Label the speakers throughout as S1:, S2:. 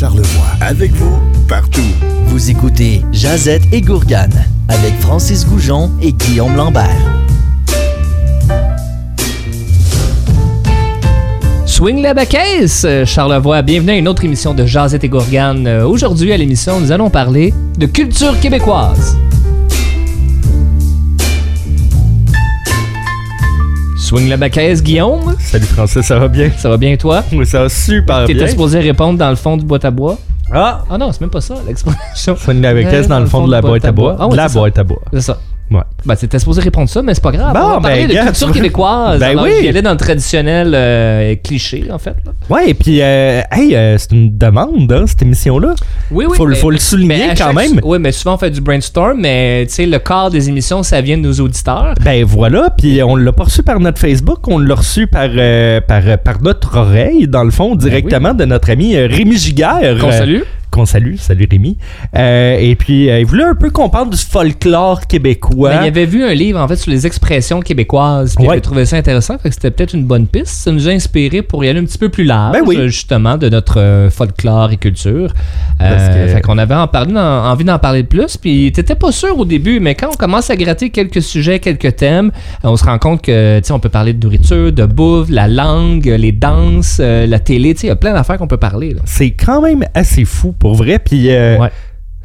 S1: Charlevoix. Avec vous, partout.
S2: Vous écoutez Jazette et Gourgane avec Francis Goujon et Guillaume Lambert.
S3: Swing la baquesse, Charlevoix. Bienvenue à une autre émission de Jazette et Gourgane. Euh, Aujourd'hui, à l'émission, nous allons parler de culture québécoise. Swing la baquesse, Guillaume.
S4: Salut Francis, ça va bien?
S3: Ça va bien, toi?
S4: Oui, ça va super bien.
S3: T'étais supposé répondre dans le fond du boîte à bois?
S4: Ah!
S3: Ah non, c'est même pas ça, l'expression.
S4: Swing la baquesse dans le fond de la boîte à bois.
S3: Ah
S4: la boîte à bois.
S3: C'est ça.
S4: Ouais.
S3: Ben, t'étais supposé répondre ça, mais c'est pas grave.
S4: Bon,
S3: On va parler
S4: ben,
S3: de
S4: gars,
S3: culture
S4: tu-
S3: québécoise.
S4: Ben
S3: Alors,
S4: oui.
S3: Vais aller dans le traditionnel euh, cliché, en fait. là.
S4: Ouais, et puis, euh, hey, euh, c'est une demande, hein, cette émission-là.
S3: Oui, oui.
S4: faut,
S3: mais-
S4: faut le souligner quand
S3: chaque-
S4: même.
S3: Oui, mais souvent on fait du brainstorm, mais tu sais, le corps des émissions, ça vient de nos auditeurs.
S4: Ben voilà, puis on l'a pas reçu par notre Facebook, on l'a reçu par, euh, par, par notre oreille, dans le fond, directement de notre ami Rémi Giguère.
S3: Qu'on salue.
S4: Qu'on salue, salut Rémi. Euh, et puis, euh, il voulait un peu qu'on parle du folklore québécois.
S3: Ben, il avait vu un livre en fait sur les expressions québécoises, puis il
S4: Ouais.
S3: avait trouvé ça intéressant, fait que c'était peut-être une bonne piste. Ça nous a inspiré pour y aller un petit peu plus large,
S4: Ben oui.
S3: justement, de notre euh, folklore et culture.
S4: Parce
S3: Euh,
S4: que-
S3: Fait qu'on avait en parlé, en- envie d'en parler plus, puis t'étais pas sûr au début, mais quand on commence à gratter quelques sujets, quelques thèmes, on se rend compte que, tu on peut parler de nourriture, de bouffe, la langue, les danses, la télé, tu il y a plein d'affaires qu'on peut parler. là.
S4: C'est quand même assez fou pour vrai, puis... euh.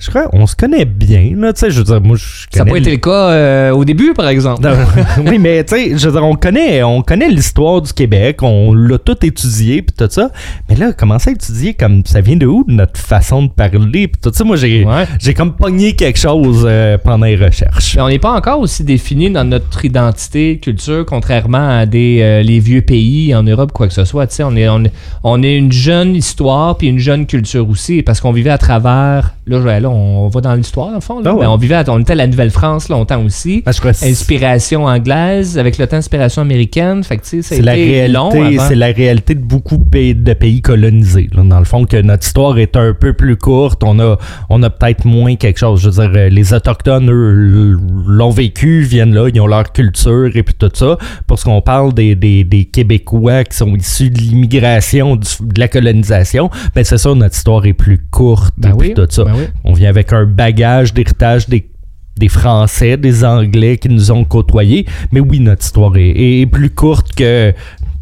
S4: Je crois on se connaît bien, là, tu sais, je veux dire, moi, je
S3: Ça n'a pas été le cas euh, au début, par exemple.
S4: Non, oui, mais tu sais, je veux dire, on connaît, on connaît l'histoire du Québec, on l'a tout étudié puis tout ça. Mais là, commencer à étudier comme ça vient de où notre façon de parler puis tout ça, moi j'ai
S3: Ouais.
S4: comme pogné quelque chose euh, pendant les recherches.
S3: Mais on n'est pas encore aussi défini dans notre identité, culture, contrairement à des euh, les vieux pays en Europe, quoi que ce soit. Tu sais, on est, on, on est une jeune histoire puis une jeune culture aussi, parce qu'on vivait à travers. Là, là on va dans l'histoire, dans le fond. là.
S4: Ah ouais.
S3: Ben, on vivait, à- on était à la Nouvelle-France longtemps aussi.
S4: C'est
S3: Inspiration anglaise, avec le temps inspiration américaine. Fait que
S4: c'est la réalité, c'est la réalité de beaucoup de pays, colonisés. là. dans le fond, que notre histoire est un peu plus courte, on a, on a peut-être moins quelque chose. Je veux dire, euh, les autochtones, eux, l'ont vécu, viennent là, ils ont leur culture et puis tout ça. Parce qu'on parle des, des, des Québécois qui sont issus de l'immigration, de la colonisation, ben c'est ça, notre histoire est plus courte
S3: Ben
S4: et
S3: oui,
S4: puis tout ça.
S3: ben oui.
S4: On vient avec un bagage d'héritage des des Français, des Anglais qui nous ont côtoyés. Mais oui, notre histoire est, est plus courte que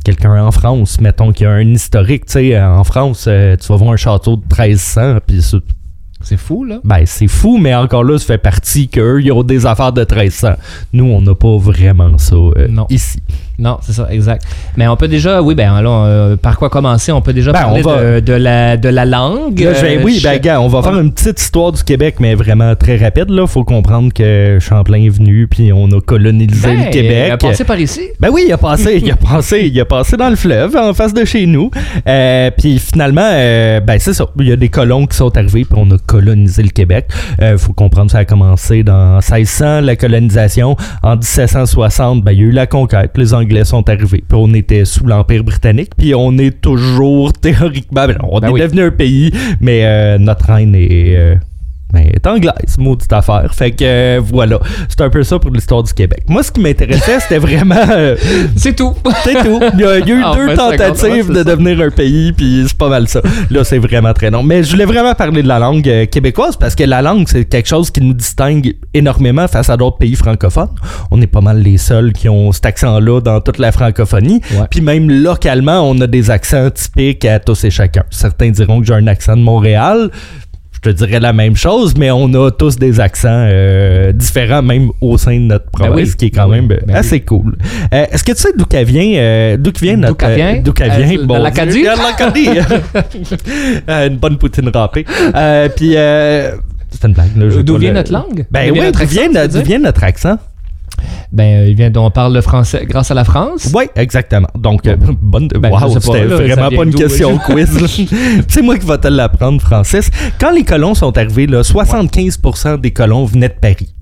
S4: quelqu'un en France, mettons, qui a un historique. Tu sais, en France, euh, tu vas voir un château de 1300, puis c'est-
S3: C'est fou, là.
S4: ben, c'est fou, mais encore là, ça fait partie qu'eux, ils ont des affaires de 1300. Nous, on n'a pas vraiment ça euh,
S3: Non.
S4: ici.
S3: Non, c'est ça, exact. Mais on peut déjà, oui, ben alors, euh, par quoi commencer? On peut déjà
S4: Ben,
S3: parler
S4: on va-
S3: de, de la, de la langue.
S4: Là, vais-
S3: Euh,
S4: oui, ben, gars, on va faire une petite histoire du Québec, mais vraiment très rapide. Là, faut comprendre que Champlain est venu, puis on a colonisé
S3: Ben,
S4: le Québec.
S3: Il a passé par ici.
S4: Ben oui, il a passé, il a passé, il a passé dans le fleuve en face de chez nous. Euh, puis finalement, euh, ben c'est ça. Il y a des colons qui sont arrivés, puis on a colonisé le Québec. Euh, faut comprendre, ça a commencé dans 1600 la colonisation. En 1760, ben il y a eu la conquête. Les Anglais sont arrivés, puis on était sous l'Empire britannique. Puis on est toujours théoriquement, ben, on
S3: Ben
S4: est
S3: oui.
S4: devenu un pays, mais euh, notre reine est euh, ben, est anglaise, maudite affaire. Fait que euh, voilà, c'est un peu ça pour l'histoire du Québec. Moi, ce qui m'intéressait, c'était vraiment. euh,
S3: C'est tout.
S4: c'est tout. Il y a, il y a eu
S3: Ah,
S4: deux
S3: ben,
S4: tentatives de
S3: ça.
S4: devenir un pays, puis c'est pas mal ça. Là, c'est vraiment très long. Mais je voulais vraiment parler de la langue euh, québécoise parce que la langue, c'est quelque chose qui nous distingue énormément face à d'autres pays francophones. On est pas mal les seuls qui ont cet accent-là dans toute la francophonie.
S3: Ouais.
S4: Puis même localement, on a des accents typiques à tous et chacun. Certains diront que j'ai un accent de Montréal. Je te dirais la même chose, mais on a tous des accents euh, différents, même au sein de notre
S3: Ben
S4: province,
S3: oui.
S4: ce qui est quand
S3: Ben
S4: même
S3: Ben
S4: assez cool. Euh, Est-ce que tu sais d'où qu'elle vient, euh, d'où vient notre...
S3: D'où qu'elle vient?
S4: euh, D'où qu'elle vient,
S3: de
S4: bon. De l'Acadie. Une bonne poutine râpée. Euh, Puis, euh, c'est une blague.
S3: D'où vient
S4: le-
S3: notre langue?
S4: Ben oui, d'où vient notre accent?
S3: Ben, euh, il vient on parle le français grâce à la France.
S4: Oui, exactement. Donc, euh, bonne.
S3: Ben,
S4: wow, c'était vraiment pas une question quiz. C'est moi qui vais te l'apprendre, Francis. Quand les colons sont arrivés, là, 75% des colons venaient de Paris.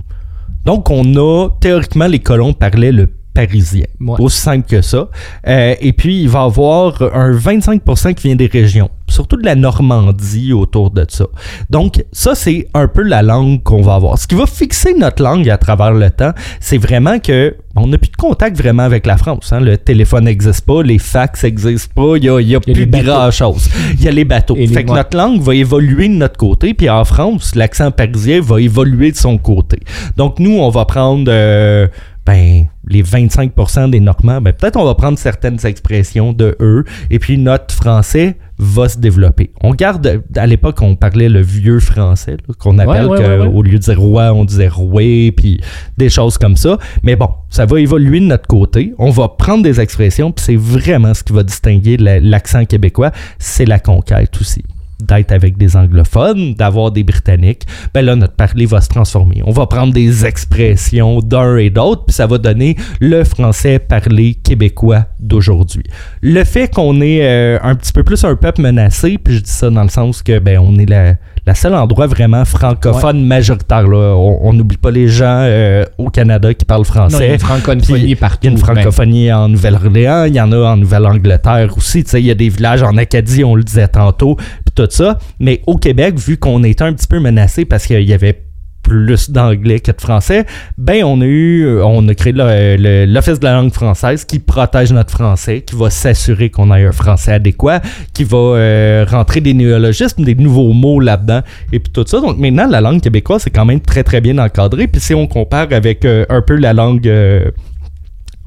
S4: Donc, on a théoriquement les colons parlaient le parisien.
S3: Ouais.
S4: Aussi simple que ça. Euh, et puis, il va y avoir un 25% qui vient des régions. Surtout de la Normandie autour de ça. Donc, ça, c'est un peu la langue qu'on va avoir. Ce qui va fixer notre langue à travers le temps, c'est vraiment que on n'a plus de contact vraiment avec la France. hein. Le téléphone n'existe pas, les fax n'existent pas, il n'y a, y a
S3: y a
S4: plus grand-chose. Il y a les bateaux.
S3: Les-
S4: fait que notre langue va évoluer de notre côté, puis en France, l'accent parisien va évoluer de son côté. Donc, nous, on va prendre... euh, ben, les 25% des Normands, ben, peut-être on va prendre certaines expressions de eux, et puis notre français va se développer. On garde, à l'époque, on parlait le vieux français, qu'on appelle,
S3: ouais,
S4: que,
S3: ouais, ouais.
S4: au lieu de dire roi, on disait roué, puis des choses comme ça. Mais bon, ça va évoluer de notre côté. On va prendre des expressions, puis c'est vraiment ce qui va distinguer la- l'accent québécois, c'est la conquête aussi d'être avec des anglophones, d'avoir des britanniques, ben là, notre parler va se transformer. On va prendre des expressions d'un et d'autre, puis ça va donner le français parlé québécois d'aujourd'hui. Le fait qu'on est euh, un petit peu plus un peuple menacé, puis je dis ça dans le sens que, ben, on est la, la seule endroit vraiment francophone majoritaire, là. On n'oublie pas les gens euh, au Canada qui parlent
S3: Non, il y a
S4: français.
S3: une francophonie partout.
S4: Il y a une
S3: ben,
S4: francophonie en Nouvelle-Orléans, il y en a en Nouvelle-Angleterre aussi. Tu sais, il y a des villages en Acadie, on le disait tantôt, tout ça. Mais au Québec, vu qu'on était un petit peu menacé parce qu'il y avait plus d'anglais que de français, ben on a eu, on a créé l'Office de la langue française qui protège notre français, qui va s'assurer qu'on ait un français adéquat, qui va euh, rentrer des néologismes, des nouveaux mots là-dedans, et puis tout ça. Donc maintenant, la langue québécoise, c'est quand même très très bien encadré. Puis si on compare avec euh, un peu la langue euh,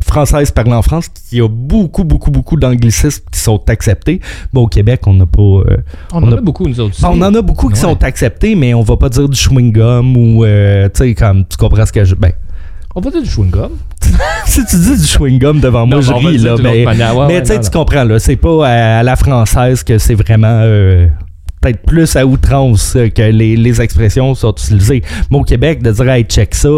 S4: française parlée en France, qui a beaucoup, beaucoup, beaucoup d'anglicismes qui sont acceptés. Bon, au Québec, on n'a pas... euh,
S3: on,
S4: on
S3: en
S4: a-
S3: a beaucoup, nous autres.
S4: On en a beaucoup qui
S3: Ouais.
S4: sont acceptés, mais on va pas dire du chewing-gum ou, euh, tu sais, comme, tu comprends ce que je... Ben,
S3: On va dire du chewing-gum.
S4: si tu dis du chewing-gum devant moi,
S3: Non,
S4: je ris, là, mais...
S3: Ouais,
S4: tu sais, comprends, là, c'est pas à, à la française que c'est vraiment... euh, peut-être plus à outrance que les, les expressions sont utilisées. Mais au Québec, de dire « Hey, check ça »,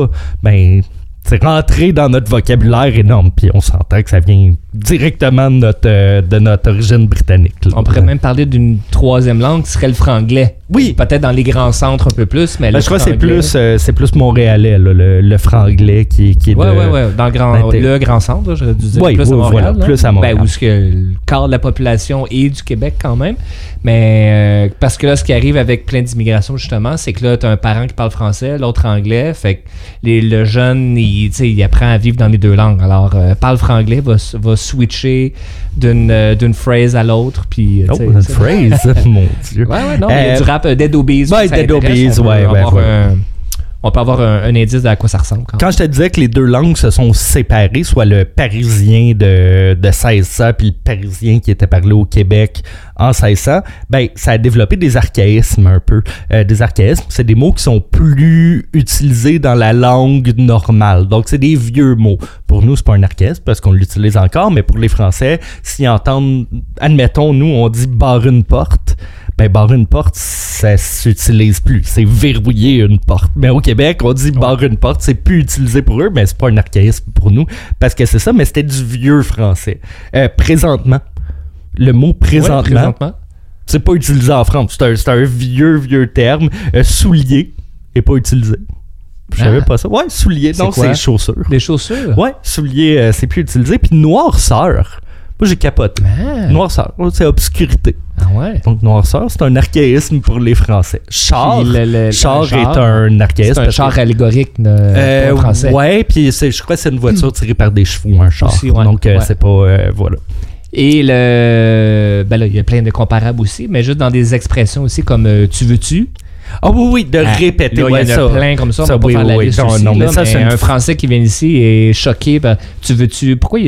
S4: ben... C'est rentré dans notre vocabulaire énorme, puis on s'entend que ça vient directement de notre, euh, de notre origine britannique. là.
S3: On pourrait même parler d'une troisième langue qui serait le franglais.
S4: Oui.
S3: Peut-être dans les grands centres un peu plus, mais
S4: Ben,
S3: le
S4: je crois que c'est plus, euh, c'est plus montréalais, là, le, le franglais qui, qui est
S3: Ouais,
S4: de-
S3: ouais, ouais. Dans le grand, le grand centre, j'aurais dû dire
S4: Oui,
S3: plus à
S4: oui,
S3: Montréal.
S4: voilà,
S3: là.
S4: plus à Montréal.
S3: Ben, où ce que le quart de la population est du Québec quand même. Mais euh, parce que là, ce qui arrive avec plein d'immigration, justement, c'est que là, tu as un parent qui parle français, l'autre anglais. Fait que les- le jeune, il, sais, il apprend à vivre dans les deux langues. Alors, euh, parle franglais, va, va switcher d'une euh, d'une phrase à l'autre. Puis, euh,
S4: Oh, une phrase, mon Dieu.
S3: Ouais, ouais, non, il y a
S4: Euh,
S3: du rap euh, Dead Obies.
S4: ouais,
S3: ça
S4: Dead
S3: peut
S4: ouais, ouais,
S3: on peut avoir un, indice de à quoi ça ressemble. Quand
S4: je te disais que les deux langues se sont séparées, soit le parisien de, de 1600 puis le parisien qui était parlé au Québec en 1600, ben ça a développé des archaïsmes un peu. Euh, des archaïsmes, c'est des mots qui sont plus utilisés dans la langue normale. Donc c'est des vieux mots. Pour nous, c'est pas un archaïsme parce qu'on l'utilise encore, mais pour les Français, s'ils entendent, admettons, nous, on dit barre une porte ben barre une porte, ça s'utilise plus. C'est verrouiller une porte. Mais au Québec, on dit barre une porte, c'est plus utilisé pour eux, mais c'est pas un archaïsme pour nous, parce que c'est ça, mais c'était du vieux français. Euh, présentement, le mot
S3: Ouais,
S4: présentement, c'est pas utilisé en France. C'est un, vieux, vieux terme. Euh, soulier est pas utilisé. Je savais
S3: Ah.
S4: pas ça. Ouais, soulier,
S3: quoi?
S4: c'est chaussures.
S3: Des chaussures?
S4: Ouais, soulier, euh, c'est plus utilisé. Puis noirceur. Moi, j'ai capoté.
S3: Ah,
S4: Noirceur, c'est obscurité.
S3: Ah ouais?
S4: Donc, noirceur, c'est un archaïsme pour les Français. Char,
S3: le- le-
S4: char,
S3: un char,
S4: est un archaïsme.
S3: C'est un char
S4: que-
S3: allégorique de,
S4: Euh,
S3: pour un français.
S4: ouais, puis je crois que c'est une voiture tirée par des chevaux, un char.
S3: Aussi, ouais,
S4: Donc, euh,
S3: ouais.
S4: c'est pas. euh, voilà.
S3: Et le. Ben là, il y a plein de comparables aussi, mais juste dans des expressions aussi comme euh, tu veux-tu?
S4: Ah oui, oui, de
S3: Ah,
S4: répéter,
S3: là,
S4: ouais,
S3: il y en
S4: ça.
S3: a plein comme ça. On
S4: ça,
S3: va pas
S4: oui,
S3: faire la liste
S4: non,
S3: aussi,
S4: non, mais
S3: là,
S4: ça, c'est une-
S3: un Français qui vient ici est choqué. par tu veux-tu. Pourquoi,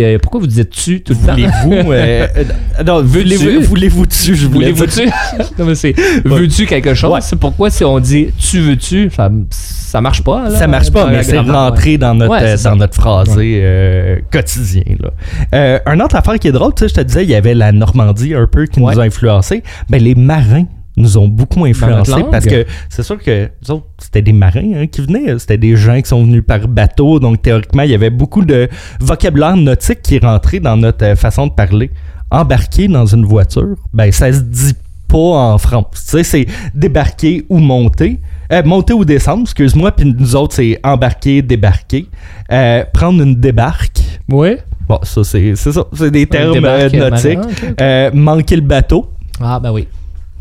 S3: vous dites tu tout le temps?
S4: Voulez-vous. euh, euh, non,
S3: Veux-tu?
S4: voulez-vous je voulais.
S3: Voulez-vous-tu? non, mais c'est veux-tu quelque chose?
S4: Ouais.
S3: C'est pourquoi si on dit tu veux-tu, ça, ça marche pas. Là,
S4: Ça marche pas, mais c'est rentré dans notre, euh,
S3: ça.
S4: dans notre phrasé euh, quotidien. Là. Euh, un autre affaire qui est drôle, tu sais, je te disais, il y avait la Normandie un peu qui nous a influencé. Ben, les marins nous ont beaucoup influencés parce que c'est sûr que nous autres, c'était des marins hein, qui venaient, c'était des gens qui sont venus par bateau, donc théoriquement, il y avait beaucoup de vocabulaire nautique qui rentré dans notre euh, façon de parler. Embarquer dans une voiture, ben ça se dit pas en France. Tu sais, c'est débarquer ou monter. Euh, monter ou descendre, excuse-moi, puis nous autres, c'est embarquer, débarquer. Euh, prendre une débarque.
S3: Oui.
S4: Bon, ça, c'est ça. C'est des termes nautiques. Euh, manquer le bateau.
S3: Ah, ben oui.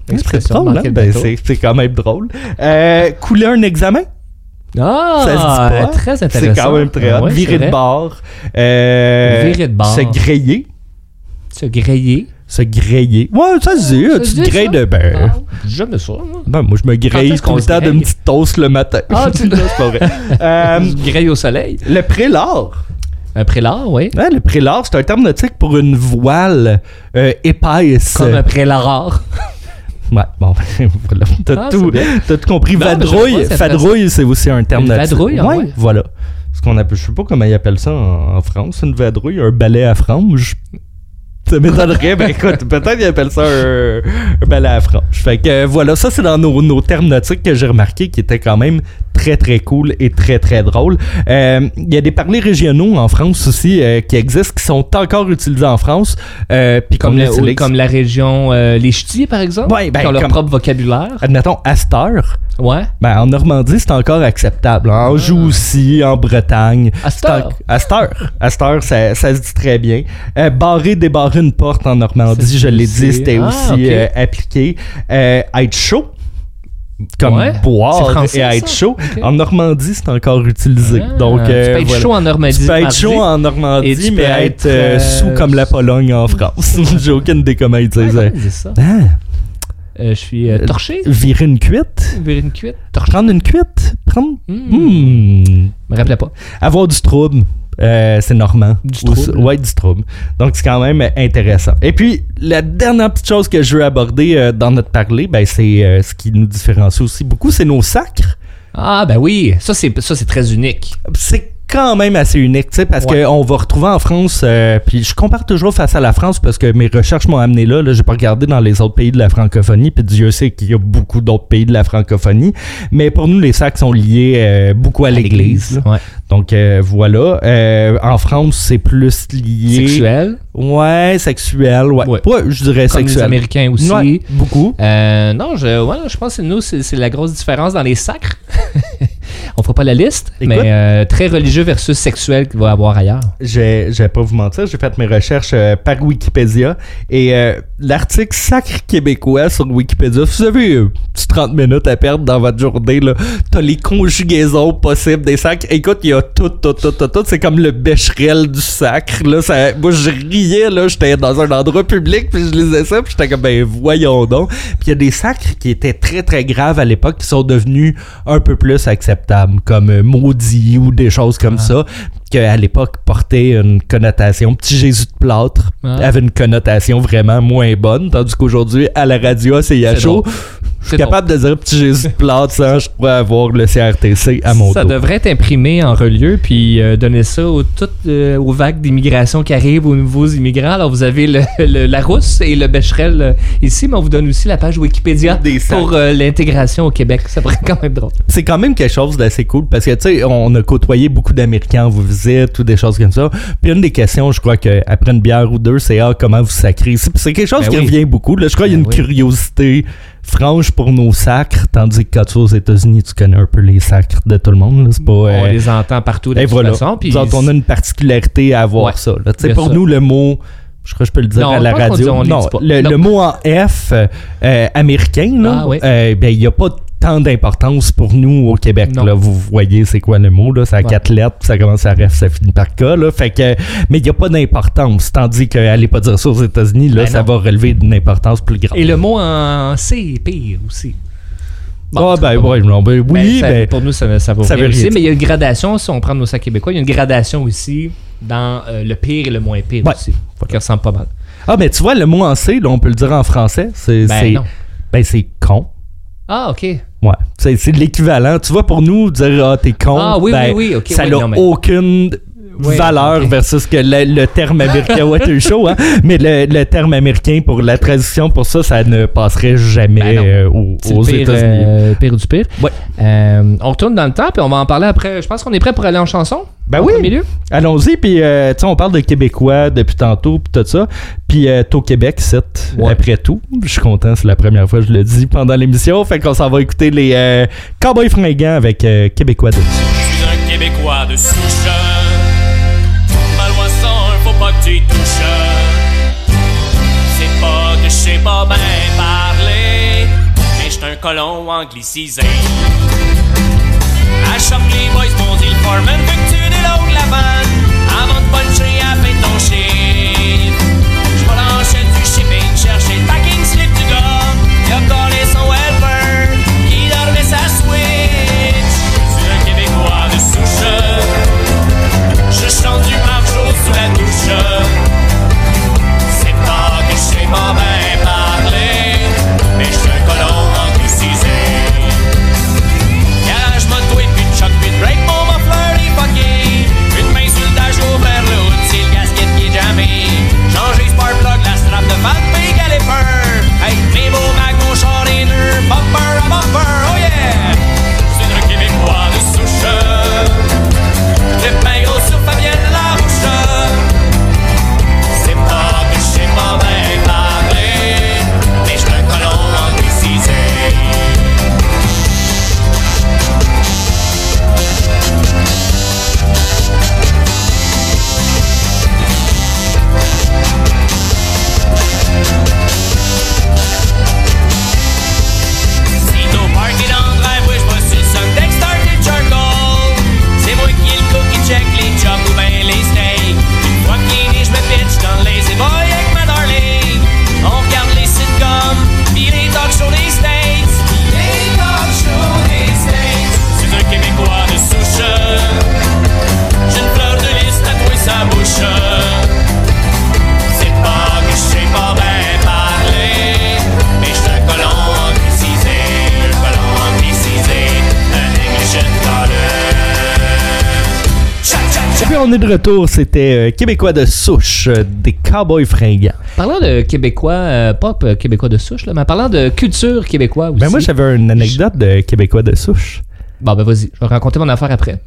S4: C'est drôle, hein?
S3: le
S4: Ben, c'est quand même drôle. Euh, couler un examen,
S3: Ah,
S4: ça se dit pas.
S3: très intéressant.
S4: c'est quand même très hot.
S3: Ah ouais,
S4: Virer
S3: c'est
S4: de bord. Euh,
S3: Virer de bord.
S4: Se griller.
S3: Se griller.
S4: Se griller. Ouais, ça se dit.
S3: Ça
S4: tu
S3: se
S4: te grilles de... Ben,
S3: Ah, jamais ça, moi.
S4: ben, moi, je me
S3: Quand
S4: grille tout le temps d'une petite toast le matin.
S3: Ah, tu-
S4: Non, c'est pas vrai. Euh,
S3: Je grille au soleil.
S4: le prélat.
S3: Un prélat, oui.
S4: Ouais, le prélat, c'est un terme nautique pour une voile euh, épaisse.
S3: Comme un prélat rare.
S4: Ouais, bon, voilà. T'as
S3: Ah,
S4: tout, tout compris.
S3: Non,
S4: vadrouille,
S3: c'est
S4: vadrouille, c'est aussi un terme nautique.
S3: vadrouille, ah
S4: ouais,
S3: ouais.
S4: voilà. Ce qu'on appelle, je sais pas comment ils appellent ça en, en France, une vadrouille, un balai à franges. Ça m'étonnerait, ben écoute, peut-être qu'ils appellent ça un, un balai à franges. Fait que euh, voilà, ça c'est dans nos, nos termes nautiques que j'ai remarqué qui étaient quand même très très cool et très très drôles. Euh, Il y a des parlers régionaux en France aussi euh, qui existent, qui sont encore utilisés en France. Euh, puis
S3: Comme, la,
S4: utilise-
S3: comme la région Les Ch'tis, par exemple.
S4: Ouais, ben,
S3: qui ont leur
S4: comme-
S3: propre vocabulaire.
S4: Admettons, heure,
S3: Ouais.
S4: Ben, en Normandie, c'est encore acceptable. En
S3: Ah.
S4: joue aussi, en Bretagne.
S3: À cette heure,
S4: ça, ça se dit très bien. Barrer, débarrer une porte en Normandie, je l'ai dit, c'était
S3: Ah,
S4: aussi
S3: ok.
S4: euh, appliqué. Être chaud, comme
S3: Ouais.
S4: Boire
S3: français,
S4: et être
S3: ça?
S4: chaud. En Normandie, c'est encore utilisé.
S3: Ah,
S4: Donc,
S3: tu
S4: euh,
S3: peux être
S4: voilà.
S3: chaud en Normandie.
S4: Tu peux être chaud en Normandie, mais être,
S3: être,
S4: euh,
S3: euh,
S4: sous comme la Pologne en France. J'ai aucune idée comment ils disent.
S3: disent ça?
S4: Ah,
S3: Euh, je suis euh, torché.
S4: virer une cuite.
S3: Virer une cuite.
S4: Prendre une cuite. Prendre.
S3: Je me rappelais pas.
S4: Avoir du trouble, euh, c'est normand.
S3: Du
S4: Ou-. Ouais, du trouble. Donc, c'est quand même intéressant. Et puis, la dernière petite chose que je veux aborder euh, dans notre parler, ben, c'est euh, ce qui nous différencie aussi beaucoup, c'est nos sacres.
S3: Ah, ben oui. Ça, c'est ça, c'est très unique.
S4: C'est quand même assez unique, tu sais, parce
S3: Ouais.
S4: qu'on va retrouver en France, euh, puis je compare toujours face à la France parce que mes recherches m'ont amené là, là j'ai pas regardé dans les autres pays de la francophonie, puis Dieu sait qu'il y a beaucoup d'autres pays de la francophonie, mais pour nous, les sacs sont liés euh, beaucoup à, l'église.
S3: Ouais.
S4: Donc euh, voilà. Euh, en France, c'est plus lié.
S3: Sexuel?
S4: Ouais, sexuel. Ouais.
S3: Ouais.
S4: Je dirais
S3: Comme les
S4: sexuel.
S3: Américains aussi.
S4: Beaucoup.
S3: Euh, non, je, ouais, je pense que nous, c'est c'est la grosse différence dans les sacres. On fera pas la liste,
S4: Écoute.
S3: mais euh, très religieux versus sexuel qu'il va y avoir ailleurs.
S4: Je vais pas vous mentir, j'ai fait mes recherches euh, par Wikipédia et euh, l'article Sacre québécois sur Wikipédia, si vous avez euh, petit 30 minutes à perdre dans votre journée, là, t'as les conjugaisons possibles des sacres. Écoute, il y a tout, tout, tout, tout, tout. C'est comme le bécherel du sacre. Là, ça, moi, je riais, là, j'étais dans un endroit public, puis je lisais ça, puis j'étais comme, ben voyons donc. Puis il y a des sacres qui étaient très, très graves à l'époque, qui sont devenus un peu plus acceptables, comme euh, maudit ou des choses comme
S3: Ah.
S4: ça qu'à l'époque portait une connotation. Petit Jésus de plâtre
S3: Ah.
S4: avait une connotation vraiment moins bonne, tandis qu'aujourd'hui, à la radio, CIHO,
S3: drôle.
S4: Je suis
S3: C'est
S4: capable de dire Petit Jésus de plâtre sans, je crois, avoir le CRTC à mon
S3: ça
S4: dos.
S3: devrait être imprimé en relieu, puis euh, donner ça aux, toutes, euh, aux vagues d'immigration qui arrivent, aux nouveaux immigrants. Alors, vous avez le, le- la rousse et le Becherel euh, ici, mais on vous donne aussi la page Wikipédia
S4: Des
S3: pour euh, l'intégration au Québec. Ça pourrait être quand même drôle.
S4: c'est quand même quelque chose d'assez cool parce que, tu sais, on a côtoyé beaucoup d'Américains en vous visite ou des choses comme ça. Puis une des questions, je crois qu'après une bière ou deux, c'est ah, comment vous sacrez. C'est c'est quelque chose
S3: Ben
S4: qui
S3: oui.
S4: revient beaucoup. Là. Je crois qu'il y a
S3: Ben
S4: une
S3: oui.
S4: curiosité franche pour nos sacres, tandis que quand tu vas aux États-Unis, tu connais un peu les sacres de tout le monde. là. C'est pas.
S3: On
S4: euh,
S3: les entend partout de toute
S4: voilà.
S3: façon. Puis
S4: Nous autres, on a une particularité à avoir
S3: Ouais,
S4: ça. là. Pour nous, le mot, je crois que je peux le dire
S3: Non,
S4: à la
S3: dit-
S4: radio. non, le,
S3: Non.
S4: le mot en F euh, américain, là,
S3: Ah oui.
S4: euh, ben, il n'y a pas tant d'importance pour nous au Québec.
S3: Non.
S4: Là. Vous voyez, c'est quoi le mot? Là? À
S3: Ouais.
S4: quatre lettres, ça commence à F, ça finit par K. Là. Fait que, mais il n'y a pas d'importance. Tandis qu'aller pas dire ça aux États-Unis, là,
S3: Ben
S4: ça
S3: non.
S4: va relever d'une importance plus grande.
S3: Et le mot en C est pire aussi. Bon,
S4: ah, ben, ouais, non, ben, oui,
S3: Ben, ça-
S4: ben,
S3: pour nous, ça, ça vaut
S4: ça
S3: rien
S4: veut rien
S3: aussi, mais il y a une gradation, si on prend nos sacs québécois, il y a une gradation aussi dans euh, le pire et le moins pire
S4: Ouais.
S3: aussi, qui ressemble pas mal.
S4: Ah, mais tu vois, le mot en C, là, on peut le dire en français. C'est,
S3: Ben
S4: c'est,
S3: non.
S4: ben, c'est con.
S3: Ah, OK.
S4: Ouais, c'est, l'équivalent. Tu vois, pour nous, dire ah, t'es con,
S3: Ah, oui,
S4: ben,
S3: oui, oui, ok,
S4: ça n'a
S3: mais-
S4: aucune
S3: Ouais,
S4: valeur versus que le, le terme américain, t'es chaud, hein? Mais le, le terme américain pour la traduction, pour ça, ça ne passerait jamais
S3: Ben
S4: euh, aux, aux États-Unis.
S3: euh, pire du pire.
S4: Ouais.
S3: Euh, on retourne dans le temps, puis on va en parler après. Je pense qu'on est prêt pour aller en chanson.
S4: Ben
S3: En
S4: oui. Allons-y, puis euh, tu sais, on parle de Québécois depuis tantôt, puis tout ça. Puis euh, t'es au Québec, c'est
S3: Ouais.
S4: après tout. Je suis content, c'est la première fois que je le dis pendant l'émission. Fait qu'on s'en va écouter les euh, Cowboys fringants avec euh, Québécois dessus.
S5: Je suis un Québécois de souche. C'est pas que je sais pas bien parler. colon anglicisé. À choc, les boys m'ont dit le foreman veut que tu déloads la vanne avant de puncher à de ton chiffre. Lâcher du shipping, chercher le packing slip du gars. Il a collé son helper qui dormait sa switch. C'est un Québécois de souche. Je chante du marcho sous la douche. C'est pas que je sais pas bien parler, mais je on
S4: est de retour, c'était euh, Québécois de souche, euh, des cowboys fringants.
S3: Parlant de Québécois, euh, euh, Québécois de souche, là, mais en parlant de culture québécoise aussi.
S4: Ben moi j'avais une anecdote de Québécois de souche.
S3: Bon, ben vas-y, je vais raconter mon affaire après.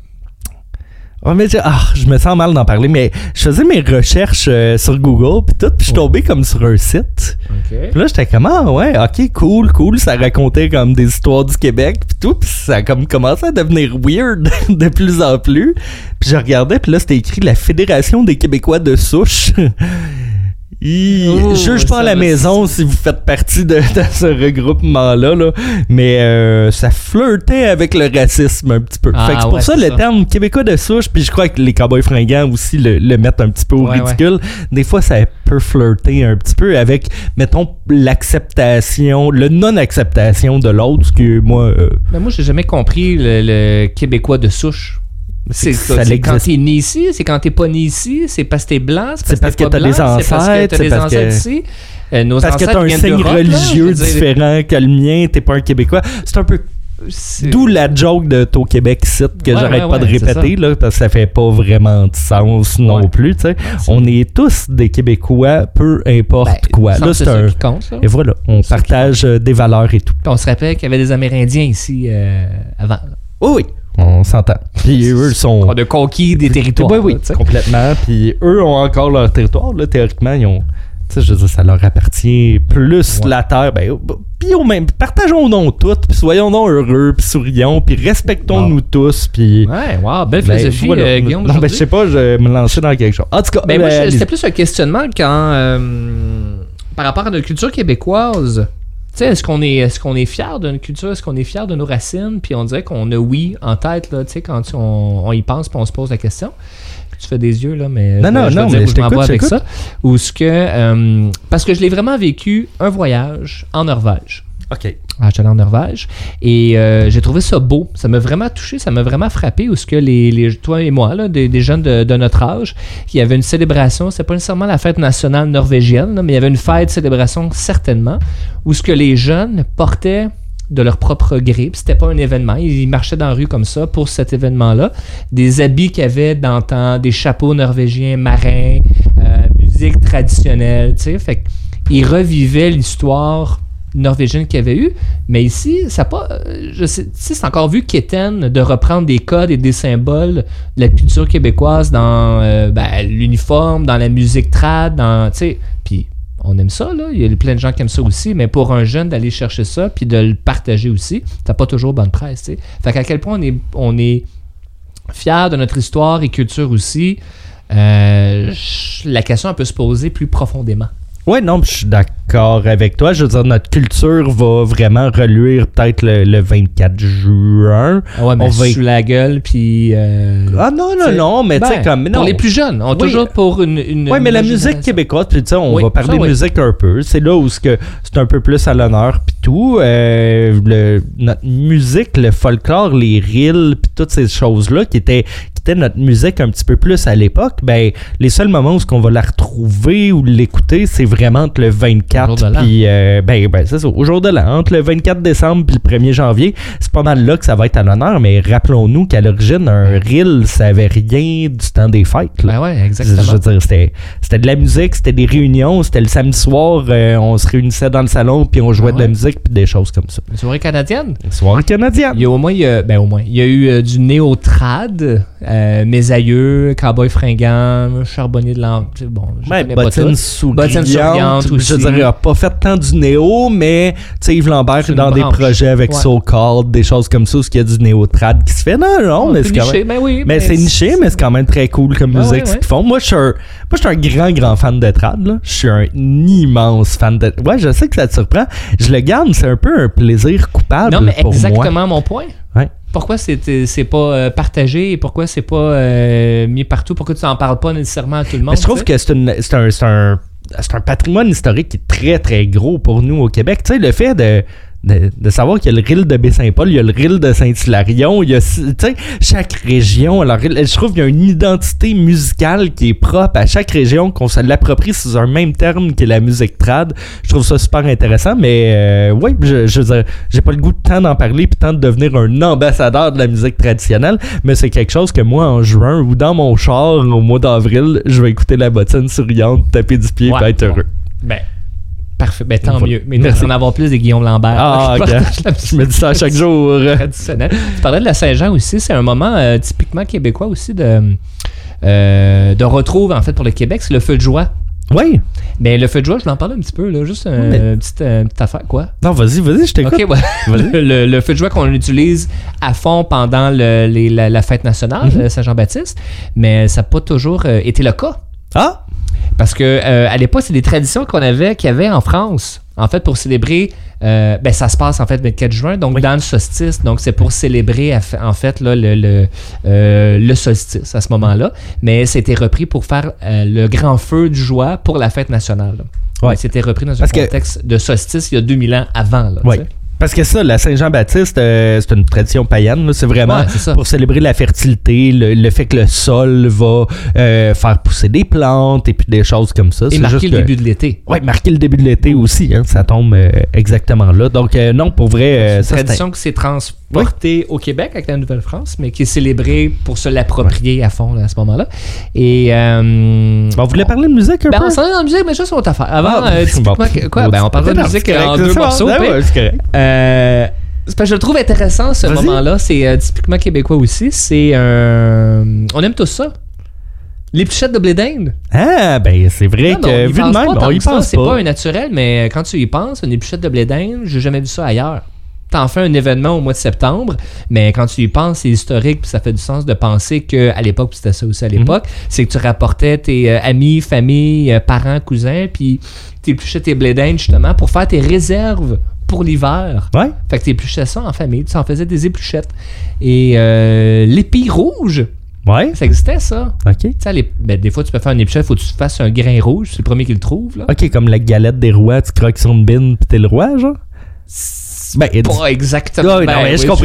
S4: Ouais, mais je, ah, je me sens mal d'en parler, mais je faisais mes recherches euh, sur Google puis tout, puis je suis tombé comme sur un site.
S3: OK.
S4: Puis là, j'étais comme, ah ouais, ok, cool, cool. Ça racontait comme des histoires du Québec, puis tout. Puis ça a comme commencé à devenir weird de plus en plus. Puis je regardais, puis là, c'était écrit la Fédération des Québécois de souche. Hi,
S3: Oh,
S4: juge pas à la maison si vous faites partie de, de ce regroupement-là, là, mais euh, ça flirtait avec le racisme un petit peu.
S3: Ah,
S4: fait que c'est pour
S3: ouais,
S4: ça le
S3: ça.
S4: terme québécois de souche, puis je crois que les cowboys fringants aussi le, le mettent un petit peu au
S3: Ouais, ouais.
S4: ridicule. Des fois, ça peut flirter un petit peu avec, mettons, l'acceptation, le non-acceptation de l'autre, ce que moi, euh,
S3: Ben moi, j'ai jamais compris le, le Québécois de souche. C'est quand t'es né ici, c'est quand t'es pas né ici, c'est parce que t'es blanc,
S4: C'est parce que t'as des
S3: blanc, c'est parce que
S4: ancêtres,
S3: t'as des
S4: parce
S3: ancêtres
S4: que-
S3: ici. Euh,
S4: parce que
S3: ancêtres
S4: t'as un signe religieux différent que le mien, t'es pas un Québécois. C'est un peu D'où la joke de Tau Québec site que
S3: Ouais,
S4: j'arrête
S3: ouais,
S4: pas de
S3: ouais,
S4: répéter là, parce que ça fait pas vraiment de sens non plus. tu sais. On est tous des Québécois, peu importe
S3: Ben,
S4: quoi. Là, c'est un.
S3: ça qui compte.
S4: Et voilà, on partage euh, des valeurs et tout.
S3: Puis on se rappelle qu'il y avait des Amérindiens ici euh, avant. là.
S4: Oui, on s'entend. Puis eux sont.
S3: On a conquis des territoires.
S4: Oui, oui,
S3: là,
S4: complètement. Puis eux ont encore leur territoire. Là, théoriquement, ils ont. Tu sais, je veux dire, ça leur appartient plus
S3: Ouais.
S4: la terre. Ben, oh, puis au même, partageons-nous toutes, puis soyons donc heureux, puis sourions, puis respectons-nous tous, puis.
S3: Ouais, wow, belle
S4: Ben,
S3: philosophie,
S4: voilà.
S3: euh, Guillaume.
S4: Non, ben, je sais pas, je vais me lancer dans quelque chose. En tout cas,
S3: Ben, moi,
S4: euh,
S3: c'était plus un questionnement quand, euh, par rapport à notre culture québécoise, est-ce qu'on est, est, qu'on est fier de notre culture, est-ce qu'on est fier de nos racines, puis on dirait qu'on a oui en tête, là, tu sais, quand on, on y pense, puis on se pose la question. Tu fais des yeux, là, mais
S4: Non,
S3: je,
S4: non,
S3: je
S4: non,
S3: dire
S4: mais je
S3: je m'en avec ça. Ou ce que, euh, parce que je l'ai vraiment vécu un voyage en Norvège.
S4: OK.
S3: Allé en Norvège et euh, j'ai trouvé ça beau. Ça m'a vraiment touché, ça m'a vraiment frappé. Où ce que les, toi et moi, là, des, jeunes de, notre âge, il y avait une célébration. C'est pas nécessairement la fête nationale norvégienne, mais il y avait une fête célébration certainement, où ce que les jeunes portaient de leur propre gré. C'était pas un événement. Ils marchaient dans la rue comme ça pour cet événement-là. Des habits qu'il y avait d'antan, des chapeaux norvégiens marins, euh, musique traditionnelle, tu sais. Fait qu'ils revivaient l'histoire norvégienne qu'il y avait eu. Mais ici, ça pas. euh, Je sais, c'est encore vu quétaine de reprendre des codes et des symboles de la culture québécoise dans euh, ben, l'uniforme, dans la musique trad, dans. Puis on aime ça, là. Il y a plein de gens qui aiment ça aussi. Mais pour un jeune d'aller chercher ça puis de le partager aussi, t'as pas toujours bonne presse, tu sais. Fait qu'à quel point on est, on est fier de notre histoire et culture aussi, euh, la question peut se poser plus profondément.
S4: Ouais, non, je suis d'accord avec toi. Je veux dire, notre culture va vraiment reluire peut-être le, le 24 juin.
S3: Ah ouais, mais
S4: On va
S3: sous la gueule, puis. euh,
S4: Ah non, non, non, mais tu sais,
S3: ben,
S4: comme. Non.
S3: Pour les plus jeunes, on
S4: Oui.
S3: toujours pour une. une
S4: Oui, mais la musique québécoise, puis tu sais, on
S3: Oui,
S4: va parler
S3: ça, oui.
S4: musique un peu. C'est là où c'est un peu plus à l'honneur, puis tout. Euh, le- notre musique, le folklore, les reels, puis toutes ces choses-là qui étaient, qui étaient notre musique un petit peu plus à l'époque, ben, les seuls moments où qu'on va la retrouver ou l'écouter, c'est vraiment entre le
S3: Au jour
S4: 24
S3: de l'an.
S4: puis euh, ben, ben c'est ça, au jour de l'an, entre le 24 décembre puis le 1er janvier, c'est pas mal là que ça va être à l'honneur, mais rappelons-nous qu'à l'origine, un reel, ça avait rien du temps des fêtes. là.
S3: Ben ouais,
S4: Je
S3: exactement.
S4: veux dire, c'était, c'était de la musique, c'était des réunions, c'était le samedi soir, euh, on se réunissait dans le salon, puis on jouait
S3: Ah
S4: de la musique, puis des choses comme ça.
S3: Une soirée canadienne?
S4: Soirée canadienne.
S3: Il y a au moins, il y a, ben au moins, il y a eu euh, du néo-trad, euh, mes aïeux, cowboy fringant, charbonnier de l'an. Bon, je
S4: Ouais, bottine souriante.
S3: Bottine
S4: Je
S3: aussi.
S4: veux dire, il a pas fait tant du néo, mais Yves Lambert est dans des projets avec
S3: Ouais.
S4: So Called, des choses comme ça, où il y a du néo-trad qui se fait. Non, non, mais c'est quand
S3: niché,
S4: même.
S3: ben oui.
S4: Mais c'est niché, mais c'est quand même très cool comme
S3: Ah
S4: musique
S3: ouais,
S4: qu'ils font. Moi, je suis un, moi, je suis un grand, grand fan de trad. Là. Je suis un immense fan de. Ouais, je sais que ça te surprend. Je le garde, c'est un peu un plaisir coupable
S3: Non, mais
S4: pour moi.
S3: exactement mon point.
S4: Ouais.
S3: Pourquoi c'est c'est pas euh, partagé et pourquoi c'est pas euh, mis partout? Pourquoi tu n'en parles pas nécessairement à tout le monde?
S4: Mais je trouve que c'est un, c'est un, c'est un patrimoine historique qui est très, très gros pour nous au Québec. Tu sais, le fait de, de, de savoir qu'il y a le ril de Baie-Saint-Paul, il y a le ril de Saint-Hilarion, il y a, tu sais, chaque région, alors, je trouve qu'il y a une identité musicale qui est propre à chaque région, qu'on se l'approprie sous un même terme qui est la musique trad. Je trouve ça super intéressant, mais euh, oui, je, je veux dire, j'ai pas le goût de tant d'en parler puis tant de devenir un ambassadeur de la musique traditionnelle, mais c'est quelque chose que moi, en juin ou dans mon char au mois d'avril, je vais écouter la bottine souriante, taper du pied
S3: Ouais,
S4: et être heureux.
S3: Ben, parfait. Ben, tant mieux. Mais
S4: Merci.
S3: en avoir plus des Guillaume Lambert.
S4: Ah, Je me dis ça à chaque jour.
S3: traditionnelle. Tu parlais de la Saint-Jean aussi. C'est un moment euh, typiquement québécois aussi de, euh, de retrouve, en fait, pour le Québec. C'est le feu de joie.
S4: Oui.
S3: Mais le feu de joie, je vais en parler un petit peu, là. Juste un,
S4: Ouais, mais-
S3: euh, petite, petite affaire, quoi.
S4: Non, vas-y, vas-y, je t'écoute.
S3: Ouais. Le, le- le feu de joie qu'on utilise à fond pendant le- les- la, la fête nationale, euh, Saint-Jean-Baptiste, mais ça n'a pas toujours été le cas.
S4: Ah!
S3: Parce que euh, à l'époque, c'est des traditions qu'on avait, qu'il y avait en France. En fait, pour célébrer, euh, ben, ça se passe en fait le 24 juin, donc
S4: Oui.
S3: dans le solstice. Donc, c'est pour célébrer en fait là, le, le, euh, le solstice à ce moment-là. Mais c'était repris pour faire le grand feu du joie pour la fête nationale. là.
S4: Ouais.
S3: C'était repris dans un
S4: Parce que-
S3: contexte de solstice il y a 2000 ans avant. Là.
S4: Parce que ça, la Saint-Jean-Baptiste, euh, c'est une tradition païenne. là. C'est vraiment
S3: Ouais,
S4: pour célébrer la fertilité, le, le fait que le sol va euh, faire pousser des plantes et puis des choses comme ça.
S3: Et marquer
S4: juste
S3: le début de l'été.
S4: Ouais, marquer le début de l'été aussi, hein, ça tombe euh, exactement là. Donc euh, non, pour vrai, euh,
S3: C'est une
S4: ça c'est
S3: tradition qui s'est transportée au Québec avec la Nouvelle-France, mais qui est célébrée pour se l'approprier à fond là, à ce moment-là. Et euh,
S4: Bon, on voulait parler de musique un
S3: Ben,
S4: peu?
S3: on s'en est dans la musique, mais juste autre affaire. Avant,
S4: Ah,
S3: euh, typiquement,
S4: bon.
S3: quoi, ben, on parlera de musique
S4: c'est correct,
S3: en
S4: c'est
S3: deux morceaux.
S4: Ouais, c'est correct.
S3: euh, c'est parce que je le trouve intéressant ce moment-là. C'est euh, typiquement québécois aussi. C'est un. On aime tous ça. Les pluchettes de blé d'Inde.
S4: Ah, ben c'est vrai
S3: Non,
S4: que vu de même, on y
S3: ça.
S4: pense
S3: C'est
S4: pas.
S3: pas un naturel, mais quand tu y penses, une épluchette de blé d'Inde, j'ai jamais vu ça ailleurs. T'en fais un événement au mois de septembre, mais quand tu y penses, c'est historique, puis ça fait du sens de penser qu'à l'époque, c'était ça aussi à l'époque, c'est que tu rapportais tes euh, amis, famille, euh, parents, cousins, puis tu épluchais tes blé d'Inde justement pour faire tes réserves pour l'hiver.
S4: Ouais.
S3: Fait que tu épluchais ça en famille, tu en faisais des épluchettes. Et euh, l'épi rouge,
S4: Ouais.
S3: ça existait ça.
S4: OK.
S3: Les- ben, des fois, tu peux faire une épluchette, faut que tu fasses un grain rouge, c'est le premier qui le trouve. Là.
S4: OK, comme la galette des rois, tu croques sur une bine puis t'es le roi, genre? Ben, il-
S3: Pas exactement.
S4: Ouais, non, mais je comprends.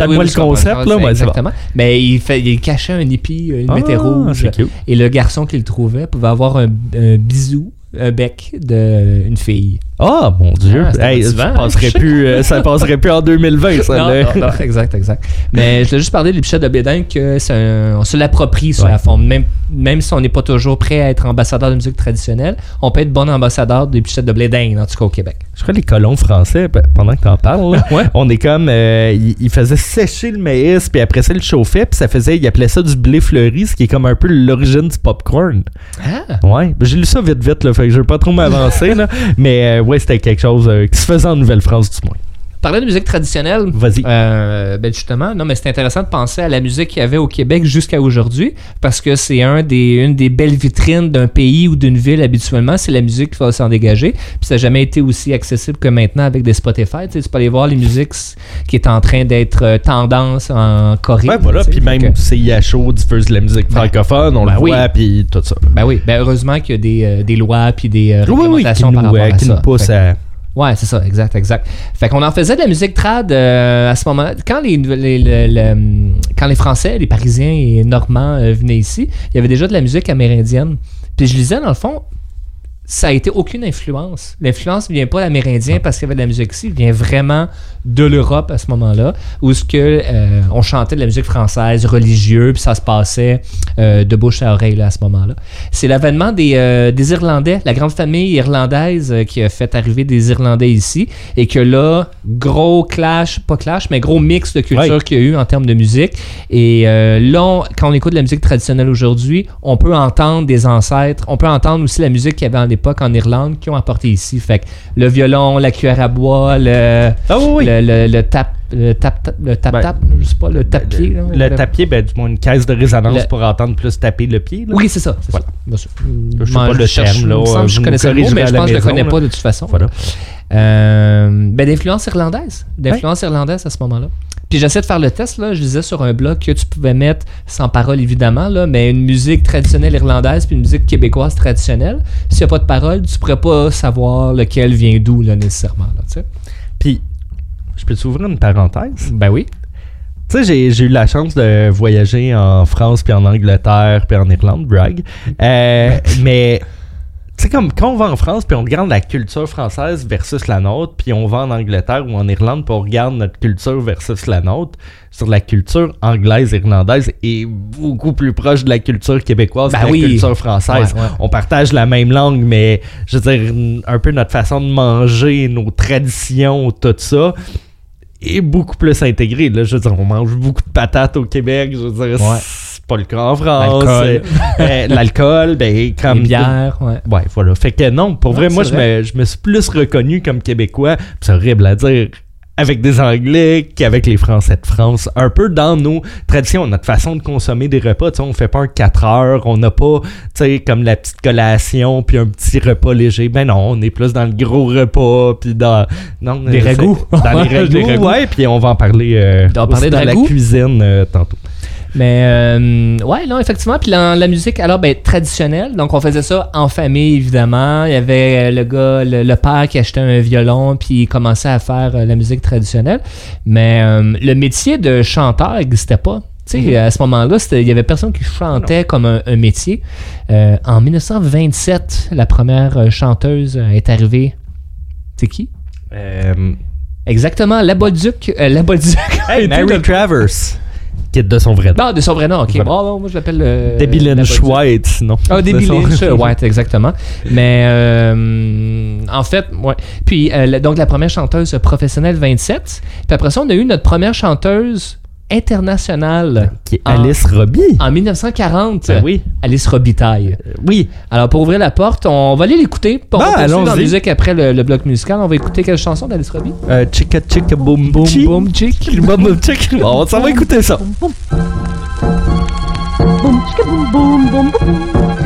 S4: Donne-moi le concept, là, moi, bon.
S3: Exactement. Mais il, fait, il cachait un épi, il le
S4: Ah,
S3: mettait rouge. Et le garçon qui le trouvait pouvait avoir un, un bisou, un bec d'une fille.
S4: Ah, mon Dieu.
S3: Ah,
S4: Hey,
S3: motivant,
S4: ça, passerait plus, euh, ça passerait plus en 2020, ça.
S3: Non, non, non, exact, exact. Mais je voulais juste parler de l'épichette de Bédin que c'est un- on se l'approprie sur
S4: Ouais.
S3: la forme. Même, même si on n'est pas toujours prêt à être ambassadeur de musique traditionnelle, on peut être bon ambassadeur de l'épichette de Bédin, en tout cas au Québec.
S4: Je crois que les colons français, pe- pendant que t'en parles, là,
S3: Ouais.
S4: on est comme. euh, ils, ils faisaient sécher le maïs, puis après ça, ils le chauffaient, puis ça faisait. Ils appelaient ça du blé fleuri, ce qui est comme un peu l'origine du popcorn.
S3: Ah!
S4: Ouais. J'ai lu ça vite, vite, là, fait que je vais pas trop m'avancer, là. Mais euh, ouais, c'était quelque chose euh, qui se faisait en Nouvelle-France, du moins.
S3: Parler de musique traditionnelle.
S4: Vas-y.
S3: Euh, ben justement, non, mais c'est intéressant de penser à la musique qu'il y avait au Québec jusqu'à aujourd'hui, parce que c'est un des, une des belles vitrines d'un pays ou d'une ville habituellement, c'est la musique qui va s'en dégager. Puis ça n'a jamais été aussi accessible que maintenant avec des Spotify. Tu, sais, tu peux aller voir les musiques qui est en train d'être euh, tendance en Corée.
S4: Ouais, voilà. Puis même
S3: que-
S4: CIHO diffuse de la musique
S3: Ben,
S4: francophone, on
S3: ben
S4: le
S3: oui.
S4: voit, puis tout ça.
S3: Ben oui, ben heureusement qu'il y a des, euh, des lois puis des euh,
S4: Oui, oui, qui
S3: réglementations
S4: nous,
S3: par rapport à
S4: qui
S3: ça.
S4: nous poussent
S3: Fait-
S4: à.
S3: Ouais, c'est ça, exact, exact. Fait qu'on en faisait de la musique trad euh, à ce moment-là. Quand les, les- le- le- quand les Français, les Parisiens et Normands euh, venaient ici, il y avait déjà de la musique amérindienne. Puis je lisais, dans le fond, ça a été aucune influence. L'influence ne vient pas d'Amérindien parce qu'il y avait de la musique ici, il vient vraiment de l'Europe à ce moment-là, où ce que euh, on chantait de la musique française religieuse, puis ça se passait euh, de bouche à oreille là, à ce moment-là. C'est l'avènement des, euh, des Irlandais, la grande famille irlandaise qui a fait arriver des Irlandais ici, et que là, gros clash, pas clash, mais gros mix de culture
S4: Ouais.
S3: qu'il y a eu en termes de musique. Et là, on- quand on écoute de la musique traditionnelle aujourd'hui, on peut entendre des ancêtres, on peut entendre aussi la musique qu'il y avait à l'époque en Irlande qui ont apporté ici. Fait que le violon, la cuillère à bois, le,
S4: Ah oui, oui.
S3: le, le, le tap, le tap, tap, le tap,
S4: Ben,
S3: tap, je sais pas, le tap-pied. là,
S4: Le tapier, ben, du moins une caisse de résonance
S3: Le-
S4: pour entendre plus taper le pied. Là.
S3: Oui, c'est ça.
S4: Voilà.
S3: ça.
S4: Je sais pas le terme, là,
S3: je connaissais le mot, mais je pense que je le connais
S4: là.
S3: pas de toute façon.
S4: Voilà.
S3: Euh, ben, d'influence irlandaise. D'influence irlandaise à ce moment-là. Puis j'essaie de faire le test, là. Je disais sur un blog que tu pouvais mettre, sans parole évidemment, là, mais une musique traditionnelle irlandaise puis une musique québécoise traditionnelle. S'il n'y a pas de parole, tu pourrais pas savoir lequel vient d'où, là, nécessairement. Là, tu sais.
S4: Puis, je peux t'ouvrir une parenthèse?
S3: ben oui.
S4: Tu sais, j'ai, j'ai eu la chance de voyager en France, puis en Angleterre, puis en Irlande, brag. Euh, mais, sais, comme quand on va en France, puis on regarde la culture française versus la nôtre, puis on va en Angleterre ou en Irlande, puis on regarde notre culture versus la nôtre, sur la culture anglaise irlandaise est beaucoup plus proche de la culture québécoise
S3: Ben
S4: que la culture française.
S3: Ouais, ouais.
S4: On partage la même langue, mais je veux dire, un peu notre façon de manger, nos traditions, tout ça est beaucoup plus intégré. Là, je veux dire, on mange beaucoup de patates au Québec. Je veux dire,
S3: Ouais.
S4: Pas le cas en France.
S3: L'alcool.
S4: Euh, L'alcool, ben, comme.
S3: Les bières, ouais.
S4: Ouais, voilà. Fait que non, pour
S3: Non,
S4: vrai, moi, je me, je me suis plus reconnu comme Québécois. Puis C'est horrible à dire. Avec des Anglais qu'avec les Français de France. Un peu dans nos traditions, notre façon de consommer des repas. Tu sais, on fait pas un 4 heures. On n'a pas, tu sais, comme la petite collation puis un petit repas léger. Ben non, on est plus dans le gros repas. Puis dans. Non,
S3: Des
S4: euh,
S3: ragoûts.
S4: Dans les ragoûts, ouais. Puis on va en parler, euh, aussi dans la cuisine euh, tantôt.
S3: Mais euh, ouais, non, effectivement. Puis la, la musique, alors, ben, traditionnelle. Donc, on faisait ça en famille, évidemment. Il y avait euh, le gars, le, le père qui achetait un violon, puis il commençait à faire euh, la musique traditionnelle. Mais euh, le métier de chanteur n'existait pas. Tu sais, à ce moment-là, il y avait personne qui chantait comme un, un métier. Euh, en 1927, la première chanteuse est arrivée. C'est qui? Exactement, la Bolduc. la Bolduc.
S4: hey, Mary Travers. Qui est de son vrai nom.
S3: Non, de son vrai nom, ok.
S4: Voilà.
S3: Bon, bon, moi je l'appelle. euh,
S4: Debbie Lynch. White, sinon.
S3: Ah, Debbie Lynch, ouais, exactement. Mais euh, en fait, ouais. Puis euh, donc la première chanteuse professionnelle 27. Puis après ça, on a eu notre première chanteuse internationale
S4: Qui est
S3: Ah.
S4: Alice Robbie.
S3: en 1940.
S4: Ben oui.
S3: Alice Robitaille.
S4: Euh, Oui.
S3: Alors pour ouvrir la porte, on va aller l'écouter. On
S4: Ben,
S3: va
S4: allons-y.
S3: en musique après le, le bloc musical. On va écouter quelle chanson d'Alice Robbie
S4: Euh, chicka chicka boom boom
S3: Boom, boom,
S4: chick. Boom boom chick. On s'en va écouter ça.
S6: Boum chicka boum boum boum boum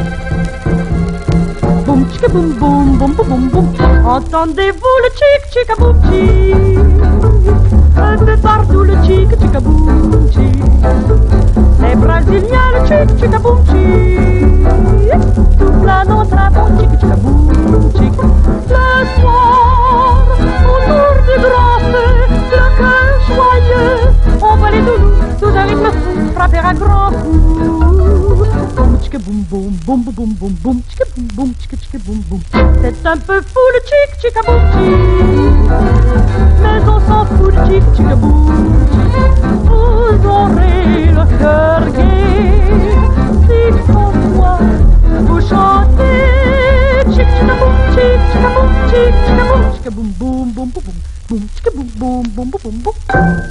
S6: chicka boum boum boum boum boum Entendez-vous le chic chicka boum chic Un peu partout le chic chicka boum chic Les Brésiliens le chic chicka boum chic Toute la note un bon chic chicka boum chic Le soir autour du grand feu Le cœur joyeux. On va les doudous tous avec le fou Frapper un grand coup Tchika tchika tchika tchika C'est un peu fou le chic chika boum chic Mais on s'en fout le chic chika boum Vous aurez le cœur gai Si moi vous chantez Chic chika boum chic chika boum chic chika boum chika boum boum boum boum boum boum boum boum boum boum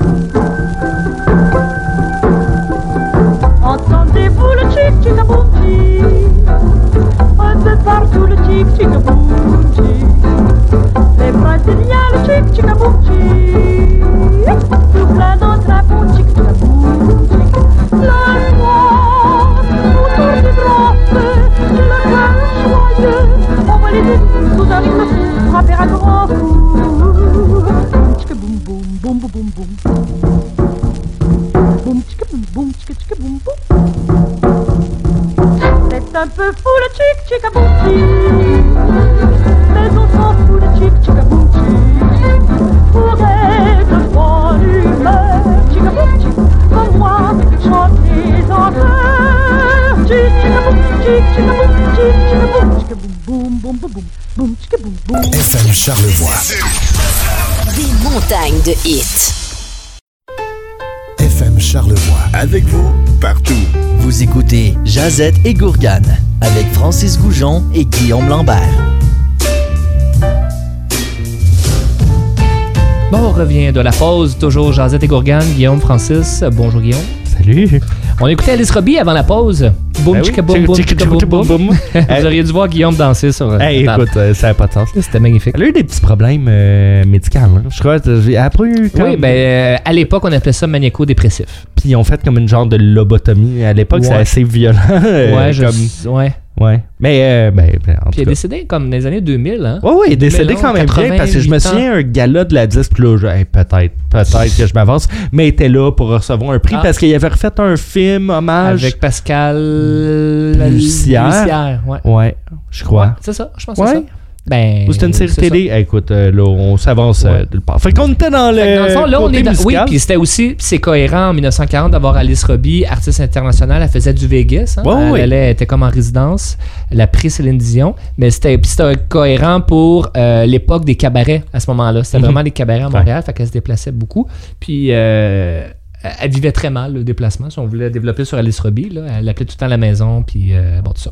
S6: de
S7: hits.
S1: FM Charlevoix. Avec vous, partout.
S2: Vous écoutez Jazette et Gourgane avec Francis Goujon et Guillaume Lambert.
S3: Bon, on revient de la pause. Toujours Jazette et Gourgane, Guillaume, Francis. Bonjour Guillaume.
S4: Salut.
S3: On écoutait Alice Robbie avant la pause. Boum,
S4: Ben
S3: boum, boum. Vous auriez dû voir Guillaume danser sur euh,
S4: Hey, écoute, euh, ça n'a pas de sens.
S3: C'était magnifique.
S4: Elle a eu des petits problèmes euh, médicaux. hein. Je crois que j'ai appris
S3: Oui, ben, à l'époque, on appelait ça maniaco-dépressif.
S4: Puis ils ont fait comme une genre de lobotomie. À l'époque, c'est assez violent.
S3: ouais, je. Ouais.
S4: Ouais. Mais, euh, ben, ben, en
S3: Puis il est décédé comme dans les années 2000, hein?
S4: Ouais, ouais, il est décédé
S3: 2011,
S4: quand même bien parce que je me
S3: 88 ans.
S4: souviens un gala de la disque, là, je- hey, peut-être, peut-être que je m'avance, mais il était là pour recevoir un prix
S3: Ah.
S4: parce qu'il avait refait un film hommage.
S3: Avec Pascal
S4: Lucière.
S3: Lucière, ouais.
S4: Ouais, je crois.
S3: Ouais, c'est ça, je pense que
S4: Ouais.
S3: c'est ça. Ben,
S4: Ou c'était une série télé? Eh, écoute, euh, là, on s'avance euh,
S3: Ouais.
S4: de le part. Fait qu'on était dans le.
S3: Fait que dans le fond, là, on est dans. Oui, puis c'était aussi. C'est cohérent en 1940 d'avoir Alice Robbie, artiste internationale. Elle faisait du Vegas. Hein?
S4: Ouais,
S3: elle,
S4: ouais.
S3: était comme en résidence. Elle a pris Céline Dion. Mais c'était cohérent pour euh, l'époque des cabarets à ce moment-là. C'était
S4: Mhm.
S3: vraiment des cabarets à Montréal. Fait qu'elle se déplaçait beaucoup. Puis. euh, elle vivait très mal le déplacement. Si on voulait développer sur Alice Robbie, là, elle appelait tout le temps à la maison, puis euh, bon, tout ça.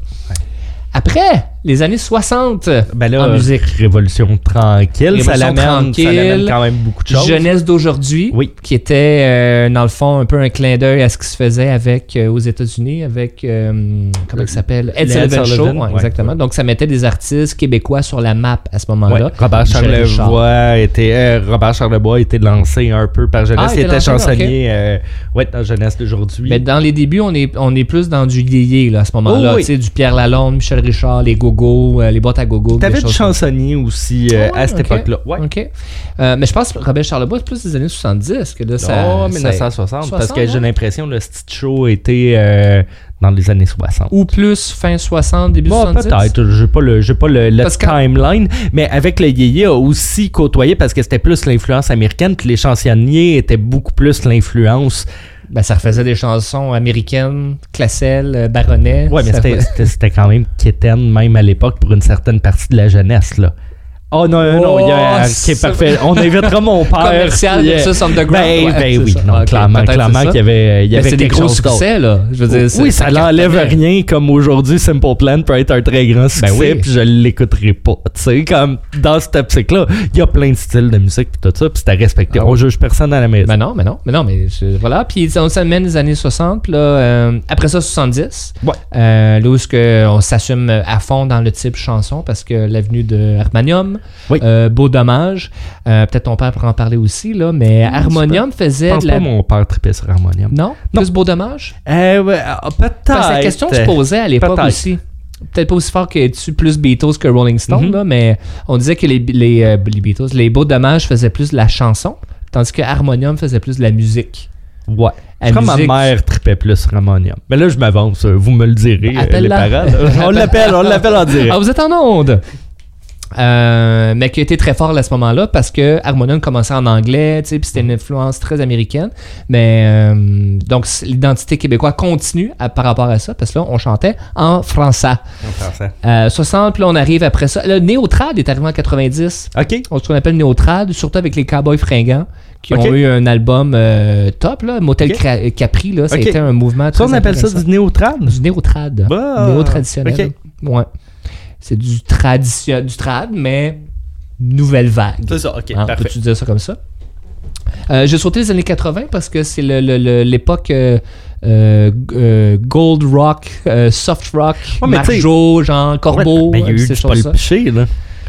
S3: Après, les années 60,
S4: Ben là,
S3: en musique.
S4: Révolution tranquille, ça
S3: Révolution
S4: l'amène, ça
S3: tranquille,
S4: l'amène quand même beaucoup de choses.
S3: Jeunesse d'aujourd'hui,
S4: Oui.
S3: qui était euh, dans le fond un peu un clin d'œil à ce qui se faisait avec euh, aux États-Unis avec euh, comment il s'appelle? Ed Sullivan Show,
S4: Sullivan,
S3: ouais,
S4: ouais.
S3: exactement. Donc ça mettait des artistes québécois sur la map à ce moment-là.
S4: Robert
S3: Michel
S4: Charlevoix était Robert Charlebois été lancé un peu par Jeunesse.
S3: Ah,
S4: il
S3: était
S4: était chansonnier ouais, dans Jeunesse d'aujourd'hui.
S3: Mais dans les débuts, on est, on est plus dans du yéyé là, à ce moment-là.
S4: Oh, oui.
S3: Tu sais, du Pierre Lalonde, Michel Richard, les gogos, euh, les boîtes à gogo.
S4: T'avais
S3: des
S4: du chansonnier aussi euh,
S3: ouais,
S4: à cette époque-là. Ouais.
S3: OK. Euh, mais je pense que Robert Charlebois, c'est plus des années 70 que là, ça.
S4: Oh,
S3: ça-
S4: 1960, parce
S3: 60,
S4: que j'ai
S3: hein?
S4: l'impression que le style show était euh, dans les années 60.
S3: Ou plus fin 60, début
S4: Bon,
S3: 70.
S4: peut-être, j'ai pas le, j'ai pas le, le
S3: Parce
S4: timeline, mais avec le yéyé a aussi côtoyé parce que c'était plus l'influence américaine, puis les chansonniers étaient beaucoup plus l'influence.
S3: Ben, ça refaisait des chansons américaines, Classel, euh, Baronnet.
S4: Ouais, mais c'était c'était quand même quétaine, même à l'époque, pour une certaine partie de la jeunesse, là. Oh non, non, non, il y a,
S3: Oh,
S4: ok, parfait. On invitera mon père.
S3: Commercial
S4: euh,
S3: versus underground.
S4: Ben,
S3: Ouais,
S4: ben
S3: c'est
S4: oui, non, clairement, clairement
S3: c'est
S4: qu'il y avait, il y
S3: Mais
S4: avait
S3: c'est des gros
S4: chose
S3: succès, là. Je veux dire, c'est-
S4: Oui, ça l'enlève rien comme aujourd'hui Simple Plan peut être un très grand succès
S3: Ben oui.
S4: puis je l'écouterai pas. Tu sais, comme dans cette optique-là, il y a plein de styles de musique puis tout ça, puis c'était respecté.
S3: Ah
S4: On
S3: oui.
S4: juge personne à la maison.
S3: Ben non, mais non, mais non, mais je- voilà. Puis on s'amène les années 60, puis là, euh, après ça, 70.
S4: Ouais.
S3: Euh, là où on s'assume à fond dans le type chanson, parce que l'avenue de Harmonium,
S4: Oui.
S3: euh, Beau Dommage, euh, peut-être ton père pourra en parler aussi, là, mais Harmonium
S4: je
S3: faisait
S4: pense
S3: de la...
S4: pas mon père tripait sur Harmonium.
S3: Non?
S4: Non.
S3: Plus Beau Dommage?
S4: Euh, ouais, ah, peut-être.
S3: La question se posait à l'époque aussi. Peut-être pas aussi fort que tu plus Beatles que Rolling Stone,
S4: Mhm.
S3: là, mais on disait que les, les, euh, les Beatles, les Beaux Dommages faisaient plus de la chanson, tandis que Harmonium faisait plus de la musique.
S4: Ouais. Je que ma mère tripait plus Harmonium. Mais là, je m'avance. euh, Vous me le direz, les parents. On l'appelle, on l'appelle en direct.
S3: Ah, vous êtes en onde! Euh, mais qui a été très fort à ce moment-là parce que Harmonium commençait en anglais, puis c'était une influence très américaine. Mais euh, donc l'identité québécoise continue à- par rapport à ça parce que là on chantait en français.
S4: En français.
S3: Euh, 60, puis là on arrive après ça. Le Néotrad est arrivé en 90.
S4: OK.
S3: On ce qu'on appelle Néotrad, surtout avec les Cowboys fringants qui ont eu un album euh, top là, Motel Capri là, ça a été un mouvement très
S4: Ça, on appelle ça du néotrad?
S3: Du néo-trad.
S4: Bah,
S3: Néo-traditionnel. Ouais. C'est du tradition, du trad, mais nouvelle vague.
S4: C'est ça, OK,
S3: Hein,
S4: parfait.
S3: Peux-tu dire ça comme ça? Euh, J'ai sauté les années 80 parce que c'est le- le- le- l'époque euh, euh, gold rock, soft rock,
S4: Ouais,
S3: Marjo, genre Corbeau,
S4: Ouais, ben, il y a eu du là.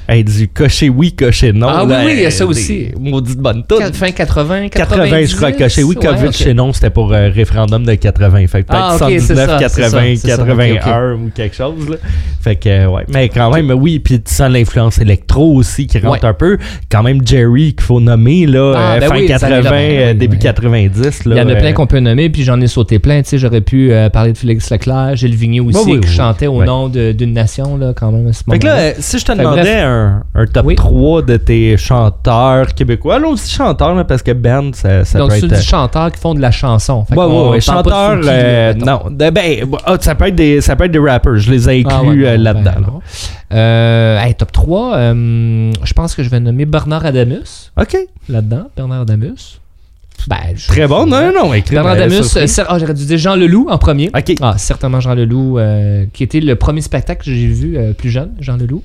S4: Hey, du cocher oui, cocher non.
S3: Ah oui,
S4: là,
S3: oui, il y a ça aussi.
S4: Maudites bonnes toutes.
S3: Quat- Fin 80,
S4: 80, je crois, cocher oui,
S3: ouais,
S4: COVID chez non, c'était pour euh, référendum de 80. Fait que peut-être
S3: Ah, ok, c'est
S4: 79,
S3: ça, c'est
S4: 80,
S3: ça, c'est ça, ok,
S4: 81 ou quelque chose. Là. Fait que, euh, ouais. Mais quand même, oui, puis tu sens l'influence électro aussi qui rentre
S3: Ouais.
S4: un peu. Quand même, Jerry, qu'il faut nommer, là,
S3: Ah,
S4: euh,
S3: ben
S4: fin
S3: oui, ça
S4: 80,
S3: arrive là, ben
S4: euh, début
S3: oui.
S4: 90. Là,
S3: Il y en a
S4: euh,
S3: plein qu'on peut nommer, puis j'en ai sauté plein. Tu sais, j'aurais pu euh, parler de Félix Leclerc, Gilles Vigneault aussi,
S4: Oui, oui,
S3: qui chantait au nom d'une nation, là, quand même, à ce
S4: Fait que là, euh, si je te demandais
S3: bref.
S4: Un, un top
S3: Oui.
S4: 3 de tes chanteurs québécois, là aussi chanteurs, là, parce que band, ça, ça
S3: Donc,
S4: peut
S3: c'est
S4: être...
S3: des chanteurs qui font de la chanson. Fait
S4: Ouais, ouais, ouais, chanteurs, euh, non. De- ben, ah, ça, peut être des, ça peut être des rappers. Je les ai inclus
S3: Ah ouais,
S4: euh,
S3: non,
S4: là-dedans.
S3: ben,
S4: là.
S3: non. Euh, hey, top 3, euh, je pense que je vais nommer Bernard Adamus
S4: OK.
S3: là-dedans. Bernard Adamus. Ben, je-
S4: Très bon. Non, non, non. écrit,
S3: Bernard Adamus, euh, ah, j'aurais dû dire Jean Leloup en premier.
S4: OK.
S3: Ah, certainement Jean Leloup, euh, qui était le premier spectacle que j'ai vu euh, plus jeune, Jean Leloup.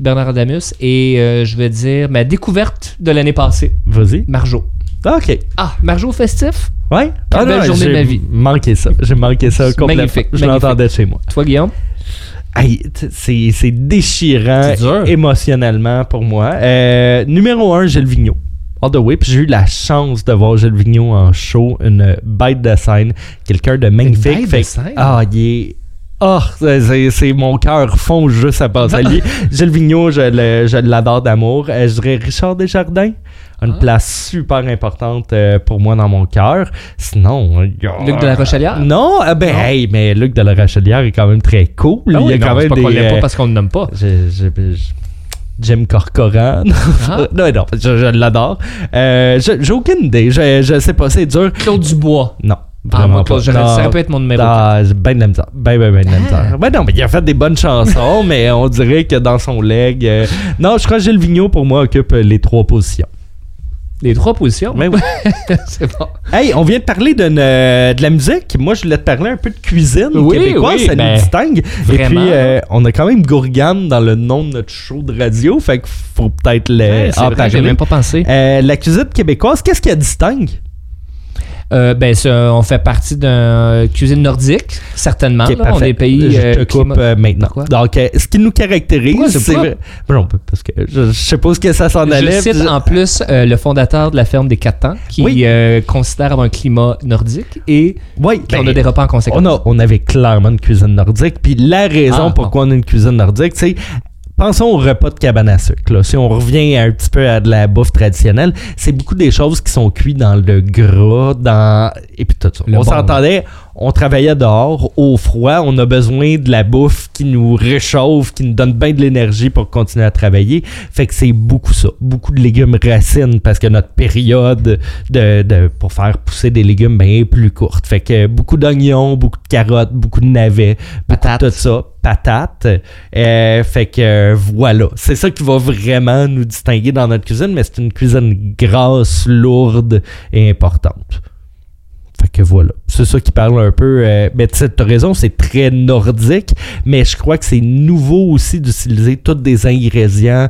S3: Bernard Adamus. Et euh, je vais dire ma découverte de l'année passée,
S4: Vas-y.
S3: Marjo.
S4: Ah, OK.
S3: Ah, Marjo festif?
S4: Ouais. Ah,
S3: belle journée de
S4: j'ai
S3: ma vie.
S4: manqué ça. J'ai manqué ça complètement.
S3: magnifique,
S4: Je l'entendais chez moi.
S3: Toi, Guillaume?
S4: Hey, c'est c'est déchirant
S3: dur.
S4: émotionnellement pour moi. Euh, numéro 1, Gilles Vigneault. All the way. Puis j'ai eu la chance de voir Gilles Vigneault en show, une bête de scène, quelqu'un de magnifique.
S3: bête de
S4: Fait
S3: scène?
S4: Ah, il est. Oh, c'est- mon cœur fond juste à penser à lui. Gilles Vigneault, je l'adore d'amour. Euh, je dirais Richard Desjardins. Une
S3: Ah.
S4: place super importante euh, pour moi dans mon cœur. Sinon, a-
S3: Luc de la Rochelière?
S4: Non, ah ben,
S3: Non.
S4: hey, mais Luc de la Rochelière est quand même très cool.
S3: Ah
S4: il y a
S3: non,
S4: quand même
S3: pas qu'on
S4: des.
S3: l'aime
S4: euh,
S3: pas parce qu'on ne nomme pas.
S4: je- je- je- Jim Corcoran.
S3: Ah.
S4: non, non, je, l'adore. Euh, J'ai aucune idée. Je, je sais pas, c'est dur.
S3: Claude Dubois.
S4: Non, vraiment
S3: moi,
S4: pas.
S3: Claude,
S4: Non.
S3: ça pu être mon numéro
S4: Ah, ben de la misère. Ben, ben, ben de la
S3: Ah.
S4: misère. Ben non, mais il a fait des bonnes chansons, mais on dirait que dans son leg. euh, Non, je crois que Gilles Vigneault, pour moi, occupe euh, les trois positions.
S3: Les trois positions?
S4: Mais oui.
S3: c'est bon.
S4: Hey, on vient de parler euh, de la musique. Moi, je voulais te parler un peu de cuisine
S3: Oui,
S4: québécoise.
S3: oui,
S4: ça
S3: ben,
S4: nous distingue. Et puis, euh, on a quand même Gourgane dans le nom de notre show de radio. Fait qu'il faut peut-être le,
S3: Ouais, vrai, j'ai même pas pensé.
S4: Euh, la cuisine québécoise, qu'est-ce qui la distingue?
S3: Euh, ben, ça, on fait partie d'une cuisine nordique, certainement. Là. on est pays.
S4: Je
S3: euh,
S4: te coupe
S3: climat-
S4: euh, maintenant.
S3: Pourquoi?
S4: Donc, euh, ce qui nous caractérise,
S3: c'est
S4: vrai. Ben parce que je, ce que ça s'en allait.
S3: Je cite
S4: je-
S3: en plus euh, le fondateur de la ferme des Quatre Temps, qui
S4: Oui.
S3: euh, considère avoir un climat nordique et
S4: Oui,
S3: qu'on
S4: ben,
S3: a des repas en conséquence.
S4: On, a, on avait clairement une cuisine nordique. Puis la raison
S3: Ah,
S4: pourquoi on a une cuisine nordique, c'est. Pensons au repas de cabane à sucre. là. Si on revient un petit peu à de la bouffe traditionnelle, c'est beaucoup des choses qui sont cuites dans le gras, dans et puis tout ça.
S3: Le
S4: on
S3: bon,
S4: s'entendait, on travaillait dehors, au froid, on a besoin de la bouffe qui nous réchauffe, qui nous donne bien de l'énergie pour continuer à travailler. Fait que c'est beaucoup ça, beaucoup de légumes racines parce que notre période de, de- pour faire pousser des légumes ben, est plus courte. Fait que beaucoup d'oignons, beaucoup de carottes, beaucoup de navets,
S3: Patates.
S4: tout ça, patates. Euh, fait que euh, voilà, c'est ça qui va vraiment nous distinguer dans notre cuisine, mais c'est une cuisine grasse, lourde et importante. Fait que voilà, c'est ça qui parle un peu. euh, mais tu t'as raison, c'est très nordique, mais je crois que c'est nouveau aussi d'utiliser tous des ingrédients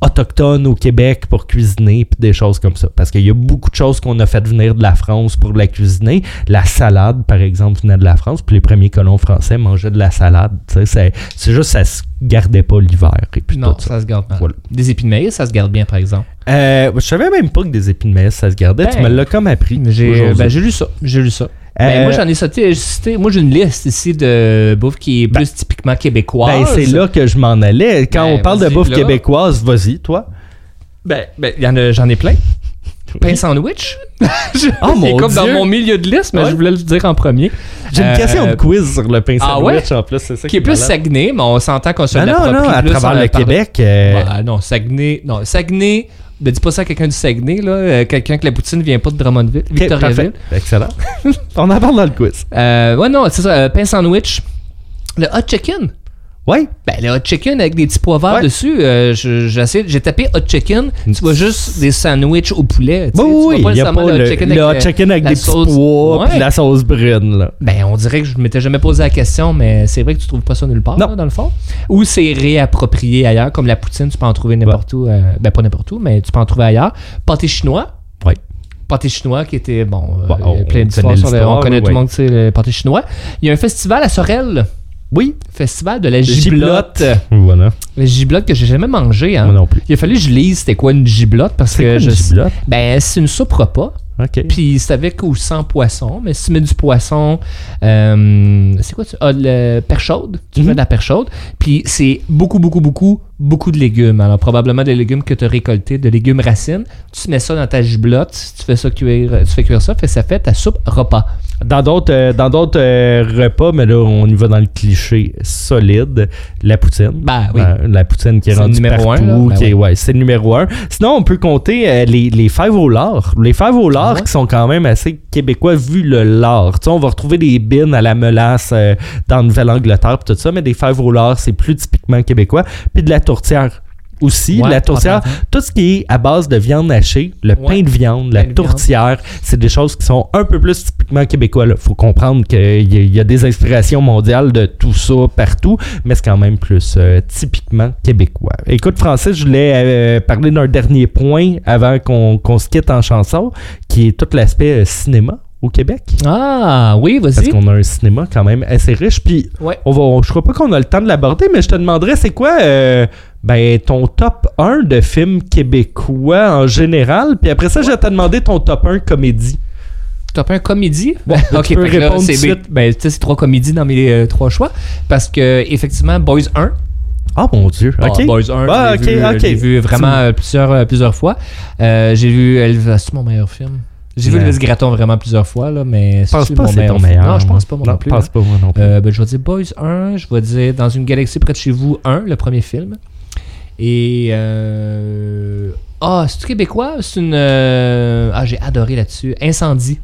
S4: autochtones au Québec pour cuisiner puis des choses comme ça. Parce qu'il y a beaucoup de choses qu'on a fait venir de la France pour la cuisiner. La salade, par exemple, venait de la France, puis les premiers colons français mangeaient de la salade. C'est juste ça se gardait pas l'hiver et puis
S3: Non,
S4: tout ça.
S3: ça se garde mal.
S4: Voilà.
S3: Des épis de maïs, ça se garde bien, par exemple.
S4: Euh, je savais même pas que des épines de maïs ça se gardait. tu
S3: Ben,
S4: me l'as comme appris.
S3: J'ai ben, j'ai lu ça. J'ai lu ça.
S4: Euh,
S3: Ben, moi, j'en ai sauté, cité- Moi, j'ai une liste ici de bouffe qui est plus typiquement québécoise.
S4: Ben, c'est là que je m'en allais. Quand on parle de bouffe
S3: là.
S4: québécoise, vas-y, toi.
S3: Ben, j'en ai plein. Pain sandwich? Je-
S4: Oh,
S3: il est
S4: mon
S3: comme dans mon milieu de liste, mais
S4: Ouais.
S3: je voulais le dire en premier.
S4: J'ai une
S3: Euh,
S4: question de quiz sur le pain
S3: ah
S4: sandwich en plus, c'est ça
S3: Qui est
S4: est
S3: plus. Saguenay, mais on s'entend qu'on se
S4: Ben non,
S3: l'approprie
S4: non, à
S3: plus
S4: travers le
S3: par-
S4: Québec. euh,
S3: Bah, non, Saguenay. Non, Saguenay. Ne dis pas ça à quelqu'un du Saguenay, là. euh, quelqu'un que la poutine vient pas de Drummondville. Victoriaville.
S4: parfait. Excellent. on en parle dans le quiz.
S3: Euh, ouais, non, c'est ça. euh, pain sandwich. Le hot chicken.
S4: Oui.
S3: Ben, le hot chicken avec des petits pois verts
S4: Ouais.
S3: dessus, euh, j'ai tapé hot chicken, tu vois juste des sandwichs au poulet. tu sais,
S4: Oui,
S3: tu vois
S4: oui, il y a pas le,
S3: chicken
S4: le
S3: avec,
S4: hot chicken avec des petits
S3: sauce.
S4: pois
S3: Ouais.
S4: la sauce brune. Là.
S3: Ben, on dirait que je m'étais jamais posé la question, mais c'est vrai que tu trouves pas ça nulle part,
S4: Non.
S3: là, dans le fond. Ou c'est réapproprié ailleurs, comme la poutine, tu peux en trouver n'importe où. euh, ben, pas n'importe où, mais tu peux en trouver ailleurs. Pâté chinois.
S4: Oui.
S3: Pâté chinois qui était, bon, euh,
S4: Bon, on
S3: plein
S4: connaît
S3: sur le-
S4: l'histoire,
S3: On connaît
S4: oui,
S3: tout le monde, tu sais, le pâté chinois. Il y a un festival à Sorel
S4: Oui,
S3: Festival de la giblotte.
S4: Voilà.
S3: La giblotte que j'ai jamais mangé. Hein.
S4: Moi non plus.
S3: Il a fallu que je lise c'était quoi une giblotte parce que
S4: quoi une
S3: je
S4: giblotte?
S3: Ben, c'est une soupe repas.
S4: OK.
S3: Puis c'est avec ou sans poisson. Mais si tu mets du poisson, euh, c'est quoi tu ah, le perche chaude. Tu mets de la perche chaude. Puis c'est beaucoup, beaucoup, beaucoup, beaucoup de légumes. Alors probablement des légumes que tu as récoltés, de légumes racines. Tu mets ça dans ta giblotte. Tu fais ça cuire, tu fais cuire ça. Fait ça fait ta soupe repas.
S4: Dans d'autres euh, dans d'autres euh, repas, mais là, on y va dans le cliché solide, la poutine.
S3: Ben oui.
S4: Euh, la poutine qui est
S3: C'est le
S4: rendue
S3: numéro
S4: partout.
S3: Ben
S4: est-
S3: oui.
S4: ouais, c'est le numéro un. Sinon, on peut compter euh, les, les fèves au lard. Les fèves au lard
S3: Ah ouais?
S4: qui sont quand même assez québécois vu le lard. Tu sais, on va retrouver des bines à la melasse euh, dans Nouvelle-Angleterre tout ça, mais des fèves au lard, c'est plus typiquement québécois. Puis de la tourtière aussi.
S3: Ouais,
S4: la tourtière, tout ce qui est à base de viande hachée, le
S3: Ouais.
S4: pain de viande, la
S3: de
S4: tourtière, c'est des choses qui sont un peu plus typiquement québécois. Il faut comprendre qu'il y, a- il y a des inspirations mondiales de tout ça partout, mais c'est quand même plus euh, typiquement québécois. Écoute, Francis, je voulais euh, parler d'un dernier point avant qu'on qu'on se quitte en chanson, qui est tout l'aspect euh, cinéma au Québec.
S3: Ah oui,
S4: Parce
S3: vas-y.
S4: qu'on a un cinéma quand même assez riche. Puis
S3: Ouais.
S4: on va, on- je crois pas qu'on a le temps de l'aborder, mais je te demanderais, c'est quoi euh, ben, ton top 1 de films québécois en général? Puis après ça, je vais te demander ton top 1 comédie.
S3: Top un comédie?
S4: Bon,
S3: ok,
S4: tu peux répondre
S3: c'est
S4: suite.
S3: ben, tu sais, c'est trois comédies dans mes euh, trois choix. Parce que, effectivement, Boys 1.
S4: Ah mon Dieu,
S3: Ah,
S4: ok.
S3: Boys 1,
S4: Ah,
S3: je l'ai vu,
S4: ok, ok.
S3: je l'ai vu vraiment euh, plusieurs, euh, plusieurs fois. Euh, j'ai vu Elvis, c'est mon meilleur film. J'ai vu
S4: Ouais.
S3: Elvis Gratton vraiment plusieurs fois, là, mais
S4: Je pense
S3: c'est
S4: pas que c'est ton meilleur.
S3: Non, je pense pas
S4: moi.
S3: non plus.
S4: Je pense pas moi non plus.
S3: Euh, ben, je vais dire Boys 1, je vais dire Dans une galaxie près de chez vous 1, le premier film. Et. euh, Ah, c'est québécois? C'est une. euh, Ah, j'ai adoré là-dessus. Incendie.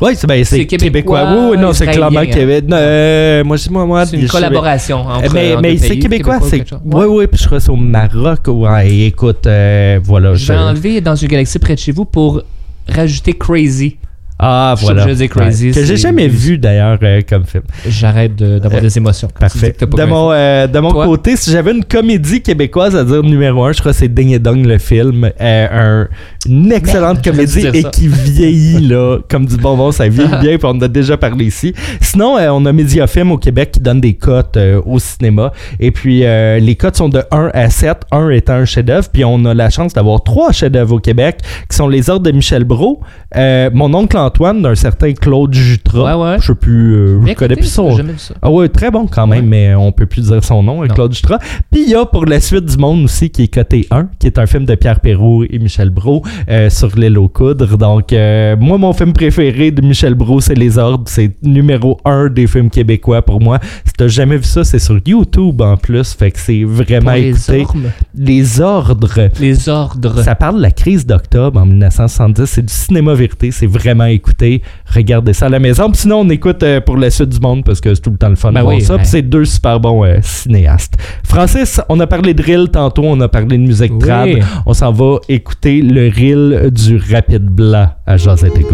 S4: oui, c'est ben, québécois.
S3: québécois,
S4: Oui, oui, non, c'est clairement. Québec. Non, euh, moi, je- moi, moi,
S3: C'est une
S4: je-
S3: collaboration entre.
S4: mais
S3: entre
S4: mais
S3: deux
S4: c'est québécois, c'est. Oui, oui, puis je crois que c'est au Maroc. Ouais, écoute, euh, voilà.
S3: Je vais enlever dans une galaxie près de chez vous pour rajouter Crazy.
S4: Ah,
S3: Je
S4: voilà.
S3: de dire Crazy,
S4: Ouais, Que j'ai jamais vu d'ailleurs euh, comme film.
S3: J'arrête de- d'avoir
S4: Euh,
S3: des émotions.
S4: Parfait.
S3: pas
S4: De mon, euh, de mon
S3: Toi?
S4: côté, si j'avais une comédie québécoise à dire numéro un, je crois que c'est Ding et Dong le film. Euh, un- une excellente
S3: Merde,
S4: comédie et qui vieillit là, comme du bonbon, ça vieillit bien, puis on en a déjà parlé ici. Sinon, euh, on a Mediafilm au Québec qui donne des cotes euh, au cinéma. Et puis, euh, les cotes sont de 1 à 7, 1 étant un chef-d'œuvre. Puis, on a la chance d'avoir trois chefs-d'œuvre au Québec qui sont Les Ordres de Michel Brault, euh, Mon oncle Antoine d'un certain Claude Jutra.
S3: Ouais, ouais.
S4: Je sais plus, euh, je connais plus son
S3: jamais vu ça.
S4: ah ouais, très bon quand même,
S3: Ouais.
S4: mais on peut plus dire son nom,
S3: Non.
S4: Claude Jutra. Puis il y a pour la suite du monde aussi qui est coté 1, qui est un film de Pierre Perrault et Michel Brault euh, sur l'île aux coudres. Donc euh, moi, mon film préféré de Michel Brault, c'est Les Ordres. C'est numéro 1 des films québécois pour moi. Si t'as jamais vu ça, c'est sur YouTube en plus, fait que c'est vraiment
S3: les
S4: écouté.
S3: ormes.
S4: Les Ordres.
S3: Les ordres.
S4: Ça parle de la crise d'octobre en 1970. C'est du cinéma vérité. C'est vraiment écouté. Regardez ça à la maison. Puis sinon, on écoute euh, pour la suite du monde parce que c'est tout le temps le fun
S3: Ben
S4: de voir
S3: oui,
S4: ça. Puis c'est deux super bons euh, cinéastes. Francis, on a parlé de reel tantôt. On a parlé de musique
S3: Oui.
S4: trad. On s'en va écouter le reel du Rapide Blanc à Josette et.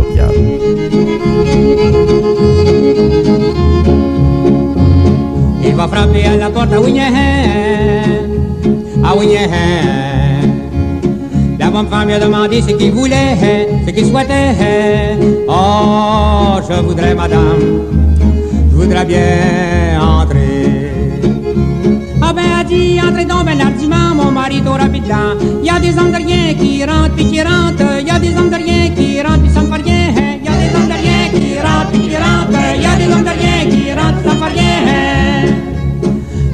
S8: Il va frapper à la porte à à Winnehan. La bonne femme lui a demandé ce qu'il voulait, ce qu'il souhaitait. Oh, je voudrais, madame, je voudrais bien entrer. Ah ben, a dit, entrez donc ben hardiment, mon mari est au y a des hommes qui rentrent puis qui rentrent. Y a des hommes qui rentrent puis ça me fait rien. Y a des hommes qui rentrent puis qui rentrent. Y a des hommes qui rentrent, ça me fait rien.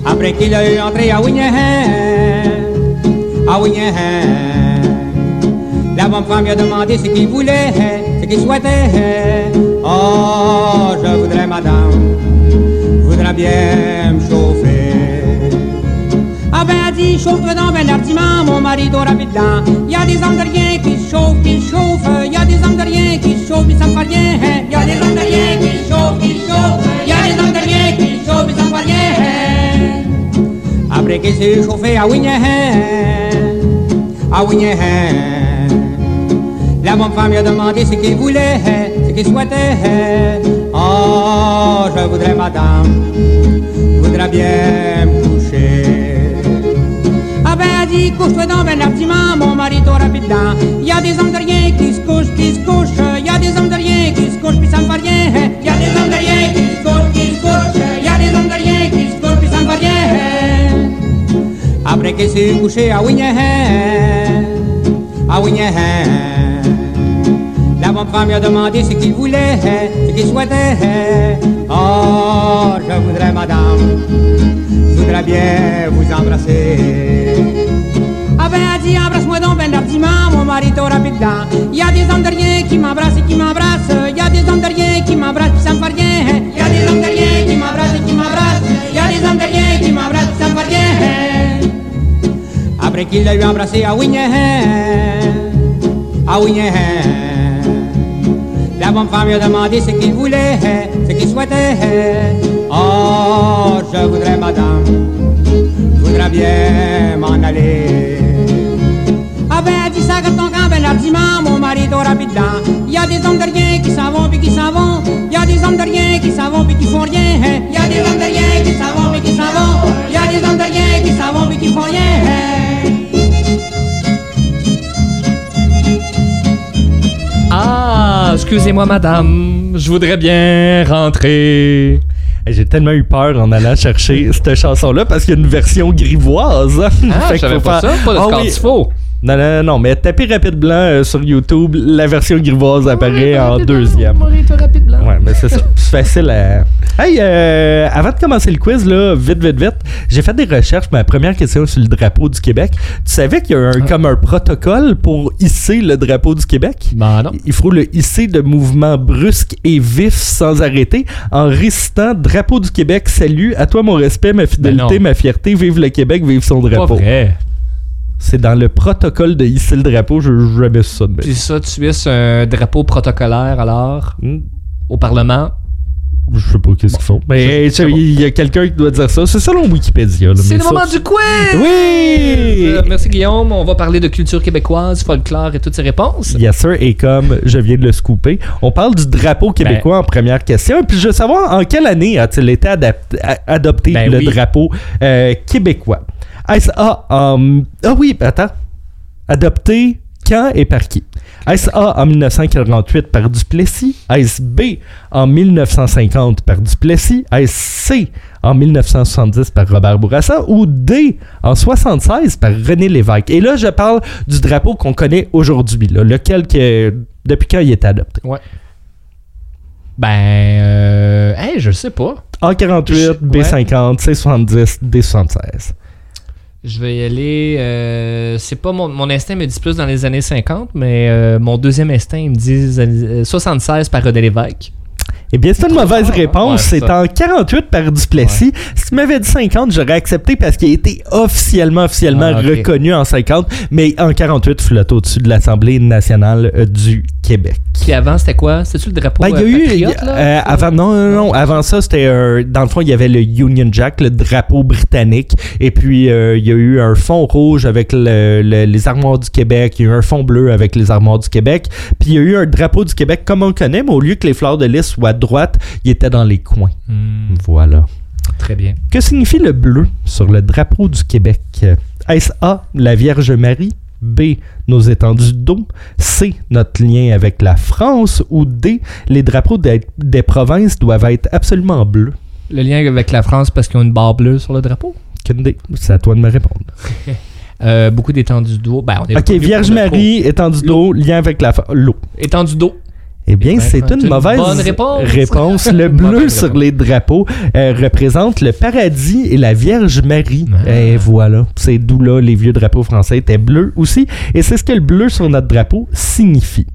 S8: Après qu'il a eu entré à Winnehan, à Winnehan, la bonne femme lui a demandé ce qu'il voulait, ce qu'il souhaitait. Oh, je voudrais, madame, voudrais bien me chauffer. Ah ben, dit, chauffe-toi donc ben hardiment, mon mari rapidement. Il y a des hommes de rien qui chauffent, qui chauffent. Y a des hommes de rien qui chauffent, ça me fait rien. Y a des hommes de rien qui chauffent, qui chauffent. Y a des hommes de rien qui chauffent, ça me fait rien. Après qu'il s'est chauffé à Winnehan, à Winnehan, la bonne femme lui a demandé ce qu'il voulait, ce qu'il souhaitait. Oh, je voudrais, madame, je voudrais bien me toucher. Ah ben, elle dit, couche-toi dans ben l'artiment, mon mari t'aura plus dedans. Y a des hommes qui se couchent, qui se couchent. Il Y a des hommes qui se couchent, puis ça me va rien. Il Y a des hommes qui se couchent, qui se couchent. Y a des hommes qui se couchent, puis ça me va rien. Après qu'elle s'est couchée, ah oui, ah oui, ah oui a demandé ce qu'il voulait, ce qu'il souhaitait. Oh, je voudrais, madame, je voudrais bien vous embrasser. Ah ben, dit, embrasse-moi donc ben mon mari t'aura plus y a des hommes qui m'embrassent et qui m'embrassent. Y a des hommes qui m'embrassent, puis ça me. Il y a des hommes qui m'embrassent et qui m'embrassent. Y a des hommes qui m'embrassent, puis ça. Après qu'il l'a embrassé à Wignahan, à Wignahan. Femme lui a demandé ce qu'il voulait, ce qu'il souhaitait. Oh, je voudrais, madame, je voudrais bien m'en aller. Ah ben, dis ça quand ton camp, ben hardiment, mon mari plus dedans. Il y a des hommes de rien qui s'en vont puis qui s'en vont. Y a des hommes de rien qui s'en vont puis qui font rien. Y a des hommes de rien qui s'en vont puis qui s'en vont. Y a des hommes de rien qui s'en vont puis qui font rien.
S3: Excusez-moi, madame. Je voudrais bien rentrer.
S4: J'ai tellement eu peur en allant chercher cette chanson-là parce qu'il y a une version grivoise.
S3: Ah, je savais pas
S4: faire-
S3: ça. Pas de
S4: Ah oui. Non, non, non, mais tapez rapide blanc euh, sur YouTube, la version grivoise apparaît en deuxième. Ouais, mais c'est ça. C'est facile à. Hey, euh, avant de commencer le quiz, là, vite, vite, vite, j'ai fait des recherches. Ma première question sur le drapeau du Québec. Tu savais qu'il y a un, comme un protocole pour hisser le drapeau du Québec?
S3: Ben non.
S4: Il faut le hisser de mouvements brusques et vifs sans arrêter en récitant Drapeau du Québec, salut, à toi mon respect, ma fidélité,
S3: non.
S4: ma fierté, vive le Québec, vive son
S3: Pas
S4: drapeau.
S3: vrai.
S4: C'est dans le protocole de hisser le drapeau, je jamais ça de
S3: Puis ça, tu es un drapeau protocolaire alors
S4: Hmm,
S3: au Parlement.
S4: Je sais pas qu'est-ce qu'ils font. Mais
S3: bon.
S4: il y a quelqu'un qui doit dire ça. C'est selon Wikipédia. là,
S3: C'est le
S4: ça-
S3: moment du quiz!
S4: Oui!
S3: Euh, merci Guillaume. On va parler de culture québécoise, folklore et toutes ces réponses.
S4: Yes sir, et comme je viens de le scooper, on parle du drapeau québécois
S3: Ben.
S4: en première question. Puis je veux savoir en quelle année a-t-il été adopté
S3: Ben
S4: le
S3: oui.
S4: drapeau euh, québécois? Est-ce A en... Ah oui, attends. Adopté quand et par qui? Est-ce A en 1948 par Duplessis? Est-ce B en 1950 par Duplessis? Est-ce C en 1970 par Robert Bourassa? Ou D en 76 par René Lévesque? Et là, je parle du drapeau qu'on connaît aujourd'hui, lequel que, depuis quand il est adopté?
S3: Ben, euh, hey, je sais pas.
S4: A48,
S3: Je-
S4: B50, C70, D76.
S3: Je vais y aller. euh, c'est pas mon, mon instinct me dit plus dans les années 50, mais euh, mon deuxième instinct il me dit euh, 76 par René Lévesque.
S4: Eh bien, c'est une mauvaise
S3: fort, hein?
S4: réponse.
S3: Ouais,
S4: c'est en 48 par Duplessis. Si tu m'avais dit 50, j'aurais accepté parce qu'il a été officiellement, officiellement
S3: Ah,
S4: reconnu en 50. Mais en 48, flotte au-dessus de l'Assemblée nationale euh, du Québec.
S3: Puis avant, c'était quoi? C'était-tu le drapeau
S4: Ben, il y a
S3: euh,
S4: eu.
S3: patriote, là?
S4: euh, avant, non, non, non. Avant ça, c'était. euh, dans le fond, il y avait le Union Jack, le drapeau britannique. Et puis, euh, il y a eu un fond rouge avec le- le- les armoires du Québec. Il y a eu un fond bleu avec les armoires du Québec. Puis, il y a eu un drapeau du Québec comme on le connaît, mais au lieu que les fleurs de lys soient à droite, il était dans les coins.
S3: Hmm,
S4: Voilà.
S3: très bien.
S4: Que signifie le bleu sur le drapeau du Québec? Est-ce A, la Vierge Marie? B, nos étendues d'eau? C, notre lien avec la France? Ou D, les drapeaux des, des provinces doivent être absolument bleus?
S3: Le lien avec la France parce qu'ils ont une barre bleue sur le drapeau?
S4: C'est à toi de me répondre.
S3: Euh, beaucoup d'étendues d'eau. Ben, on est
S4: Ok, Vierge Marie, étendue d'eau, lien avec la l'eau.
S3: eau. Étendue d'eau.
S4: Eh bien,
S3: Eh ben,
S4: c'est une
S3: une
S4: mauvaise
S3: bonne réponse.
S4: réponse. Le bleu sur les drapeaux euh, représente le paradis et la Vierge Marie.
S3: Ah.
S4: Et voilà, c'est d'où là les vieux drapeaux français étaient bleus aussi. Et c'est ce que le bleu sur notre drapeau signifie.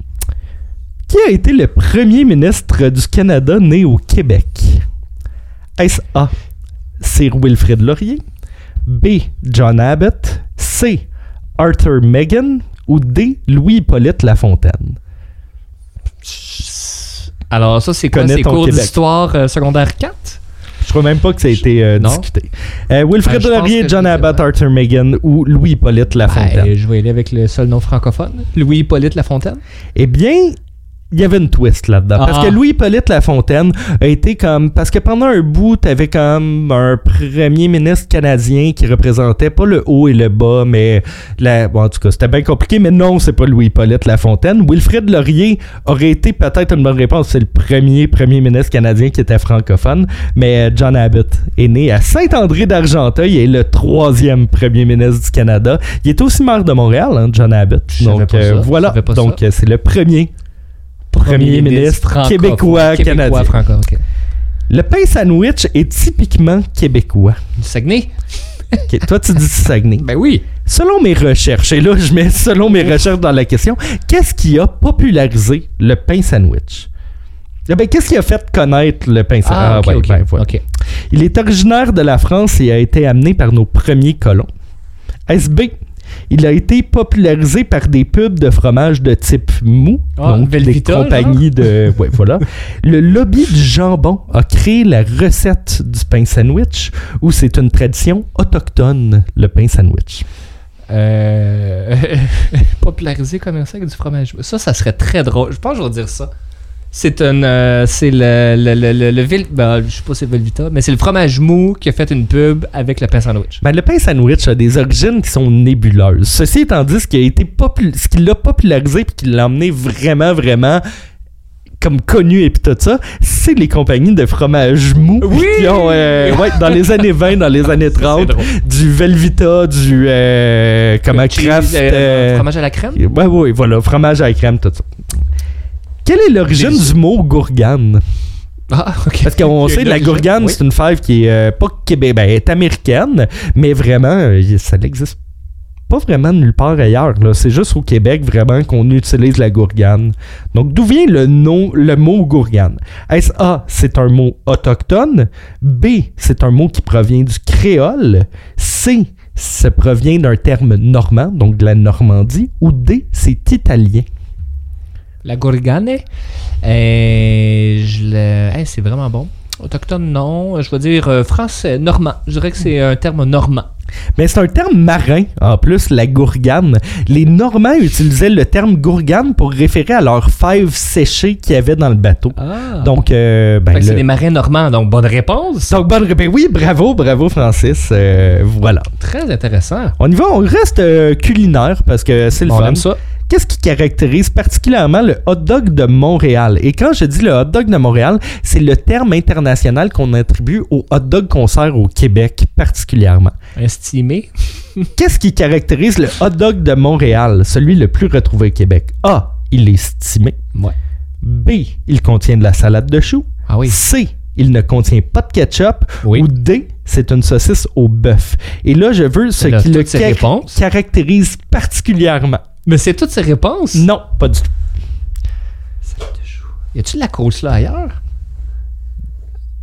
S4: Qui a été le premier ministre du Canada né au Québec? Est-ce A. Sir Wilfrid Laurier? B. John Abbott? C. Arthur Megan? Ou D. Louis-Hippolyte Lafontaine?
S3: Alors, ça, c'est quoi? C'est cours d'histoire euh, secondaire 4
S4: Je crois même pas que ça a été euh, discuté. Euh, Wilfrid
S3: Ben,
S4: Laurier, John Abbott. Arthur Megan ou Louis-Hippolyte Lafontaine?
S3: Ben, je vais aller avec le seul nom francophone. Louis-Hippolyte Lafontaine.
S4: Eh bien, il y avait une twist là-dedans. Parce
S3: Ah.
S4: que Louis-Hippolyte Lafontaine a été comme. Parce que pendant un bout, t'avais comme un premier ministre canadien qui représentait pas le haut et le bas, mais. La, bon, en tout cas, c'était bien compliqué, mais non, c'est pas Louis-Hippolyte Lafontaine. Wilfrid Laurier aurait été peut-être une bonne réponse. C'est le premier premier ministre canadien qui était francophone. Mais euh, John Abbott est né à Saint-André d'Argenteuil et est le troisième premier ministre du Canada. Il est aussi maire de Montréal, hein, John Abbott.
S3: Je
S4: Donc
S3: pas
S4: euh,
S3: ça,
S4: voilà.
S3: pas
S4: Donc euh, c'est le premier premier ministre
S3: francophone.
S4: québécois, canadien. Le pain sandwich est typiquement québécois.
S3: Du Saguenay?
S4: Toi, tu dis Saguenay.
S3: Ben oui.
S4: Selon mes recherches, et là, je mets selon mes recherches dans la question, qu'est-ce qui a popularisé le pain sandwich? Eh ben, qu'est-ce qui a fait connaître le pain sandwich?
S3: Ah, ok,
S4: ouais,
S3: ok.
S4: ben, voilà.
S3: ok.
S4: Il est originaire de la France et a été amené par nos premiers colons. SB. Il a été popularisé par des pubs de fromage de type mou,
S3: Ah,
S4: donc des compagnies de... Ouais, voilà. Le lobby du jambon a créé la recette du pain sandwich, où c'est une tradition autochtone, le pain sandwich.
S3: Euh, popularisé comme ça avec du fromage. Ça, ça serait très drôle. Je pense que je vais dire ça. C'est un, euh, c'est le, le, le, le, le Vel- ben, je sais pas si c'est Velvita, mais c'est le fromage mou qui a fait une pub avec le pain sandwich.
S4: Ben, le pain sandwich a des origines qui sont nébuleuses. Ceci étant dit, ce qui a été ce qui l'a popularisé et qui l'a emmené vraiment, vraiment comme connu et puis tout ça, c'est les compagnies de fromage mou
S3: Oui!
S4: qui ont, euh, ouais, dans les années 20, dans les années 30,
S3: drôle.
S4: du Velvita, du euh, comment Kraft,
S3: euh,
S4: euh,
S3: fromage à la crème?
S4: ouais, ouais, voilà, fromage à la crème, tout ça. Quelle est l'origine
S3: Les-
S4: du mot gourgane?
S3: Ah, ok.
S4: Parce qu'on sait,
S3: une
S4: la gourgane,
S3: oui.
S4: c'est une fève qui est euh, pas québécoise, ben, elle est américaine, mais vraiment, euh, ça n'existe pas vraiment nulle part ailleurs. là. C'est juste au Québec, vraiment, qu'on utilise la gourgane. Donc, d'où vient le, nom, le mot gourgane? Est-ce A, c'est un mot autochtone? B, c'est un mot qui provient du créole? C, ça provient d'un terme normand, donc de la Normandie? Ou D, c'est italien?
S3: La gourgane. Je le... hey, c'est vraiment bon. Autochtone, non. Je vais dire euh, français, normand. Je dirais que c'est un terme normand.
S4: Mais c'est un terme marin, en plus, la gourgane. Les Normands utilisaient le terme gourgane pour référer à leurs fèves séchées qu'il y avait dans le bateau.
S3: Ah.
S4: Donc, euh, ben,
S3: c'est des marins normands, donc bonne réponse.
S4: Donc, bonne ben oui, bravo, bravo, Francis. Euh, voilà.
S3: Très intéressant.
S4: On y va, on reste euh, culinaire parce que c'est le
S3: On
S4: fun.
S3: aime ça.
S4: Qu'est-ce qui caractérise particulièrement le hot dog de Montréal? Et quand je dis le hot dog de Montréal, c'est le terme international qu'on attribue au hot dog qu'on sert au Québec particulièrement.
S3: Estimé.
S4: Qu'est-ce qui caractérise le hot dog de Montréal, celui le plus retrouvé au Québec? A. Il est stimé.
S3: Ouais.
S4: B. Il contient de la salade de choux.
S3: Ah oui.
S4: C. Il ne contient pas de ketchup.
S3: Oui.
S4: Ou D. C'est une saucisse au bœuf. Et là, je veux ce qui le
S3: réponses.
S4: caractérise particulièrement.
S3: Mais c'est toutes ces réponses?
S4: Non, pas du tout.
S3: Y a-tu de la coleslaw ailleurs?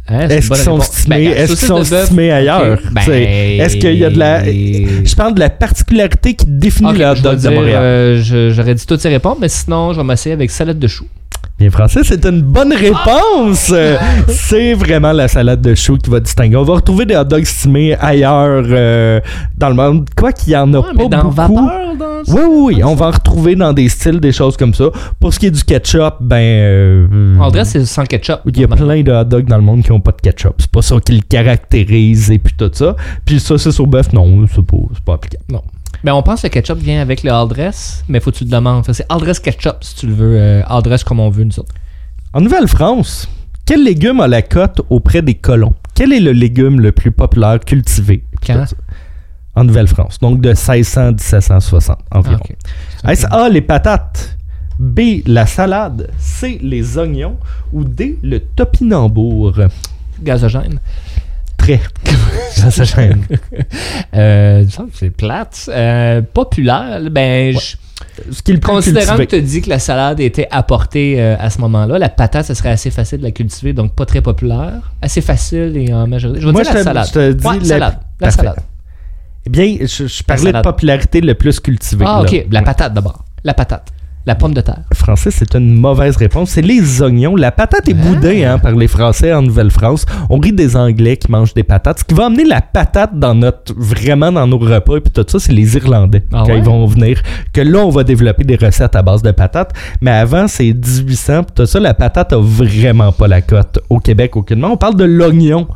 S3: Hein,
S4: Est-ce qu'ils sont stimés,
S3: Ben,
S4: est-ce qu'ils
S3: saucisse
S4: sont
S3: de bœuf,
S4: stimés ailleurs?
S3: Ben,
S4: Est-ce qu'il y a de la... Je parle de la particularité qui définit le hot dog de Montréal.
S3: euh, J'aurais dit toutes ces réponses, mais sinon, je vais m'essayer avec salade de choux.
S4: Bien, Francis, c'est une bonne réponse. Euh, c'est vraiment la salade de choux qui va distinguer. On va retrouver des hot dogs stimés ailleurs euh, dans le monde. Quoi qu'il y en a
S3: Ouais, mais
S4: pas
S3: dans
S4: beaucoup.
S3: vapeur, dans
S4: Oui, oui, oui. On va en retrouver dans des styles, des choses comme ça. Pour ce qui est du ketchup, ben... euh,
S3: En vrai, c'est sans ketchup.
S4: il y a plein de hot dogs dans le monde qui n'ont pas de ketchup. C'est pas ça qui le caractérise et puis tout ça. Puis ça, c'est au bœuf, non, c'est pas, c'est pas applicable.
S3: Non. Ben, on pense que le ketchup vient avec le all dress, mais faut que tu le demandes. C'est all dress ketchup si tu le veux. euh, all dress comme on veut, nous autres.
S4: En Nouvelle-France, quel légume a la cote auprès des colons? Quel est le légume le plus populaire cultivé?
S3: Quand?
S4: En Nouvelle-France. Donc de 1600 à 1760 environ.
S3: Ah.
S4: Est-ce A, les patates? B, la salade? C, les oignons? Ou D, le topinambour?
S3: Gazogène. Euh, me semble que c'est plate. Euh, populaire, ben,
S4: Ce qui
S3: considérant que tu as dit que la salade était apportée euh, à ce moment-là, la patate, ce serait assez facile de la cultiver, donc pas très populaire. Assez facile et en majorité. Je vais
S4: Moi,
S3: dire
S4: je
S3: la salade.
S4: je te dis
S3: Ouais,
S4: la-
S3: salade. La salade.
S4: Eh bien, je, je parlais de popularité le plus cultivé.
S3: Ah,
S4: là.
S3: ok. La patate d'abord. La patate. La pomme de terre.
S4: Français, c'est une mauvaise réponse. C'est les oignons. La patate est boudée hein, par les Français en Nouvelle-France. On rit des Anglais qui mangent des patates. Ce qui va amener la patate dans notre vraiment dans nos repas et puis tout ça, c'est les Irlandais
S3: Ah
S4: quand
S3: ouais?
S4: ils vont venir. Que là, on va développer des recettes à base de patates. Mais avant, c'est 1800 puis tout ça. La patate a vraiment pas la cote au Québec aucunement. On parle de l'oignon.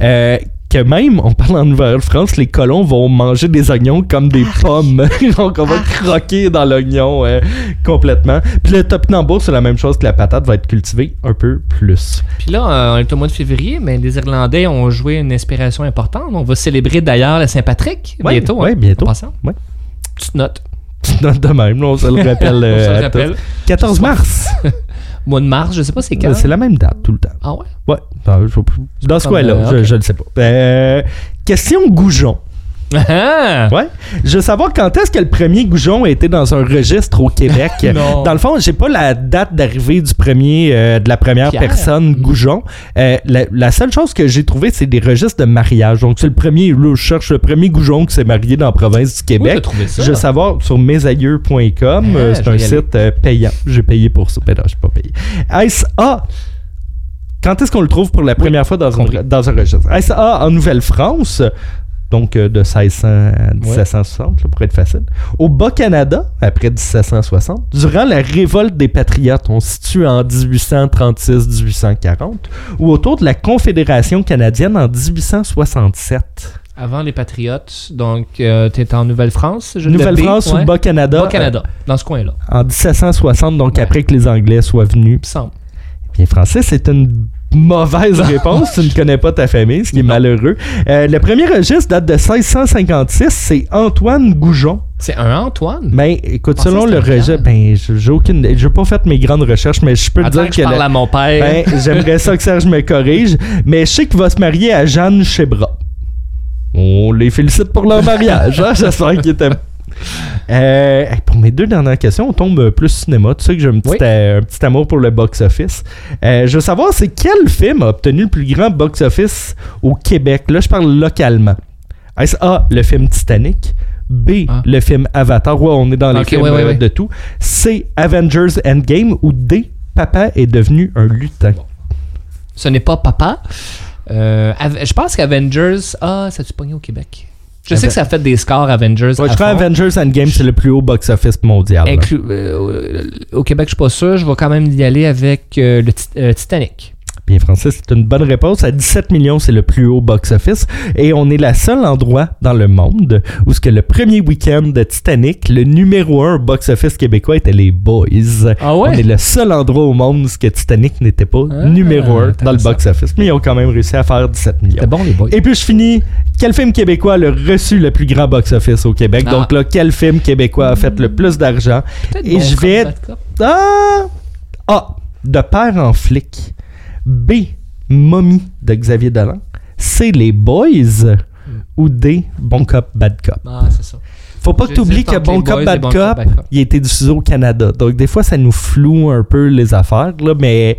S4: Euh, que même, on parle en Nouvelle-France, les colons vont manger des oignons comme des pommes. Donc, on va croquer dans l'oignon euh, complètement. Puis le topinambour, c'est la même chose que la patate, va être cultivée un peu plus.
S3: Puis là, euh, on est au mois de février, mais les Irlandais ont joué une inspiration importante. On va célébrer d'ailleurs la Saint-Patrick
S4: Ouais,
S3: bientôt.
S4: ouais,
S3: hein,
S4: bientôt.
S3: en passant.
S4: Ouais.
S3: Petite note.
S4: Tu notes de même, là, on se le rappelle.
S3: On se
S4: euh,
S3: le
S4: à
S3: rappelle.
S4: tous. 14 mars.
S3: Mois de mars, je sais pas c'est quand.
S4: C'est la même date tout le temps.
S3: Ah ouais?
S4: Ouais. Dans, ce coin-là,
S3: euh,
S4: je, le sais pas. Euh, question goujon.
S3: Ah!
S4: Ouais. Je veux savoir quand est-ce que le premier goujon a été dans un registre au Québec? Dans le fond, j'ai pas la date d'arrivée du premier euh, de la première
S3: Pierre.
S4: personne goujon. Euh, la, la seule chose que j'ai trouvé, c'est des registres de mariage. Donc c'est le premier. Là, je cherche le premier goujon qui s'est marié dans la province du Québec.
S3: ça?
S4: Je veux savoir sur mesailleurs.com.
S3: Ah,
S4: euh, c'est un site payant. J'ai payé pour ça. Ben non, j'ai pas payé. Est-ce A? Quand est-ce qu'on le trouve pour la première fois dans, un, dans un registre? Est-ce A en Nouvelle-France? Donc euh, de 1600 à 1760, là, pour être facile. Au Bas-Canada, après 1760, durant la révolte des Patriotes, on se situe en 1836-1840, ou autour de la Confédération canadienne en 1867.
S3: Avant les Patriotes, donc euh, t'es en Nouvelle-France. je- le
S4: Nouvelle-France ou
S3: ouais.
S4: Bas-Canada?
S3: Bas-Canada, dans ce coin-là.
S4: en 1760, donc
S3: Ouais.
S4: après que les Anglais soient venus.
S3: Il me semble.
S4: Bien, Francis, c'est une mauvaise réponse. tu ne connais pas ta famille, ce qui est malheureux. Euh, le premier registre date de 1656. C'est Antoine Goujon.
S3: C'est un Antoine?
S4: Ben, écoute,
S3: Je
S4: selon le registre, ben, j'ai aucune. J'ai pas fait mes grandes recherches, mais je peux te dire
S3: que je parle
S4: le-
S3: à mon père.
S4: ben, j'aimerais ça que Serge me corrige, mais je sais qu'il va se marier à Jeanne Chebra. On les félicite pour leur mariage. Hein? J'espère qu'ils étaient. Euh, pour mes deux dernières questions, on tombe plus cinéma. Tu sais que j'ai un petit,
S3: Oui.
S4: euh, un petit amour pour le box-office. Euh, je veux savoir, c'est quel film a obtenu le plus grand box-office au Québec? Là, je parle localement. Est-ce A, le film Titanic? B,
S3: Ah.
S4: le film Avatar? Ouais, on est dans les
S3: Ok,
S4: films
S3: ouais, ouais, ouais.
S4: de tout. C, Avengers Endgame? Ou D, Papa est devenu un lutin?
S3: Ce n'est pas papa. Je pense qu'Avengers. Ah, ça tu pogné au Québec? Je sais que ça a fait des scores Avengers.
S4: Ouais, je crois
S3: fond.
S4: Avengers Endgame, c'est le plus haut box-office mondial.
S3: euh, au Québec, je suis pas sûr. Je vais quand même y aller avec euh, le euh, Titanic.
S4: Bien, Francis, c'est une bonne réponse. À 17 millions, c'est le plus haut box-office. Et on est la seule endroit dans le monde où ce que le premier week-end de Titanic, le numéro un box-office québécois était les Boys.
S3: Ah ouais?
S4: On est le seul endroit au monde où ce que Titanic n'était pas
S3: Ah,
S4: numéro un dans le box-office. Mais ils ont quand même réussi à faire 17 millions.
S3: C'était bon, les boys.
S4: Et puis je finis. Quel film québécois a reçu le plus grand box-office au Québec?
S3: Ah.
S4: Donc là, quel film québécois a fait le plus d'argent? Et
S3: bon
S4: je vais-. Ah! A. De père en flic. B. Mommy de Xavier Dolan. C. Les Boys. Ou D. Bon Cop, Bad Cop.
S3: Ah, c'est ça.
S4: Faut pas que tu oublies que Bon Cop, Bad
S3: Bon
S4: Cop,
S3: Cop, Bad Cop.
S4: il a été diffusé au Canada. Donc des fois, ça nous floue un peu les affaires. Là, mais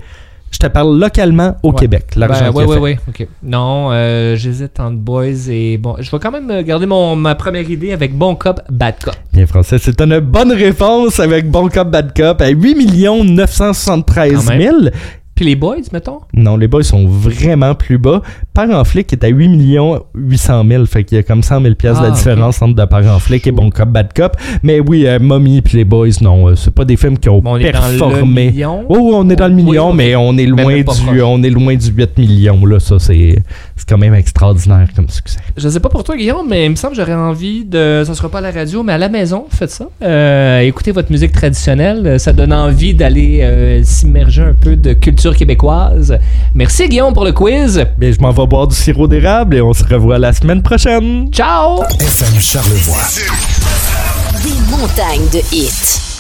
S4: je te parle localement au
S3: Ouais.
S4: Québec. L'argent
S3: Ben,
S4: qu'il
S3: ouais,
S4: a
S3: ouais,
S4: fait.
S3: ouais. Ok. Non, euh, j'hésite entre Boys et bon. Je vais quand même euh, garder mon, ma première idée avec Bon Cop, Bad Cop.
S4: Bien français, c'est une bonne réponse avec Bon Cop, Bad Cop à 8 973
S3: Quand même.
S4: 000.
S3: Puis les Boys, mettons?
S4: Non, les boys sont vraiment plus bas. Père en flic est à 8 800 000. Fait qu'il y a comme 100 000 pièces
S3: Ah,
S4: de
S3: ok.
S4: différence entre de Père en flic et Bon Cop, Bad Cop. Mais oui, euh, Mommy puis les boys, non. euh, c'est pas des films qui ont
S3: on est dans le
S4: performé.
S3: million.
S4: Oh, on est dans le million, mais on est loin du,
S3: proche.
S4: on est loin du 8 millions. Là, ça, c'est, c'est quand même extraordinaire comme succès.
S3: Je sais pas pour toi, Guillaume, mais il me semble que j'aurais envie de. Ça sera pas à la radio, mais à la maison, faites ça. Euh, écoutez votre musique traditionnelle. Ça donne envie d'aller euh, s'immerger un peu de culture québécoise. Merci, Guillaume, pour le quiz.
S4: Bien, je m'en vais boire du sirop d'érable et on se revoit la semaine prochaine.
S3: Ciao!
S1: FM Charlevoix.
S7: Des montagnes de hits.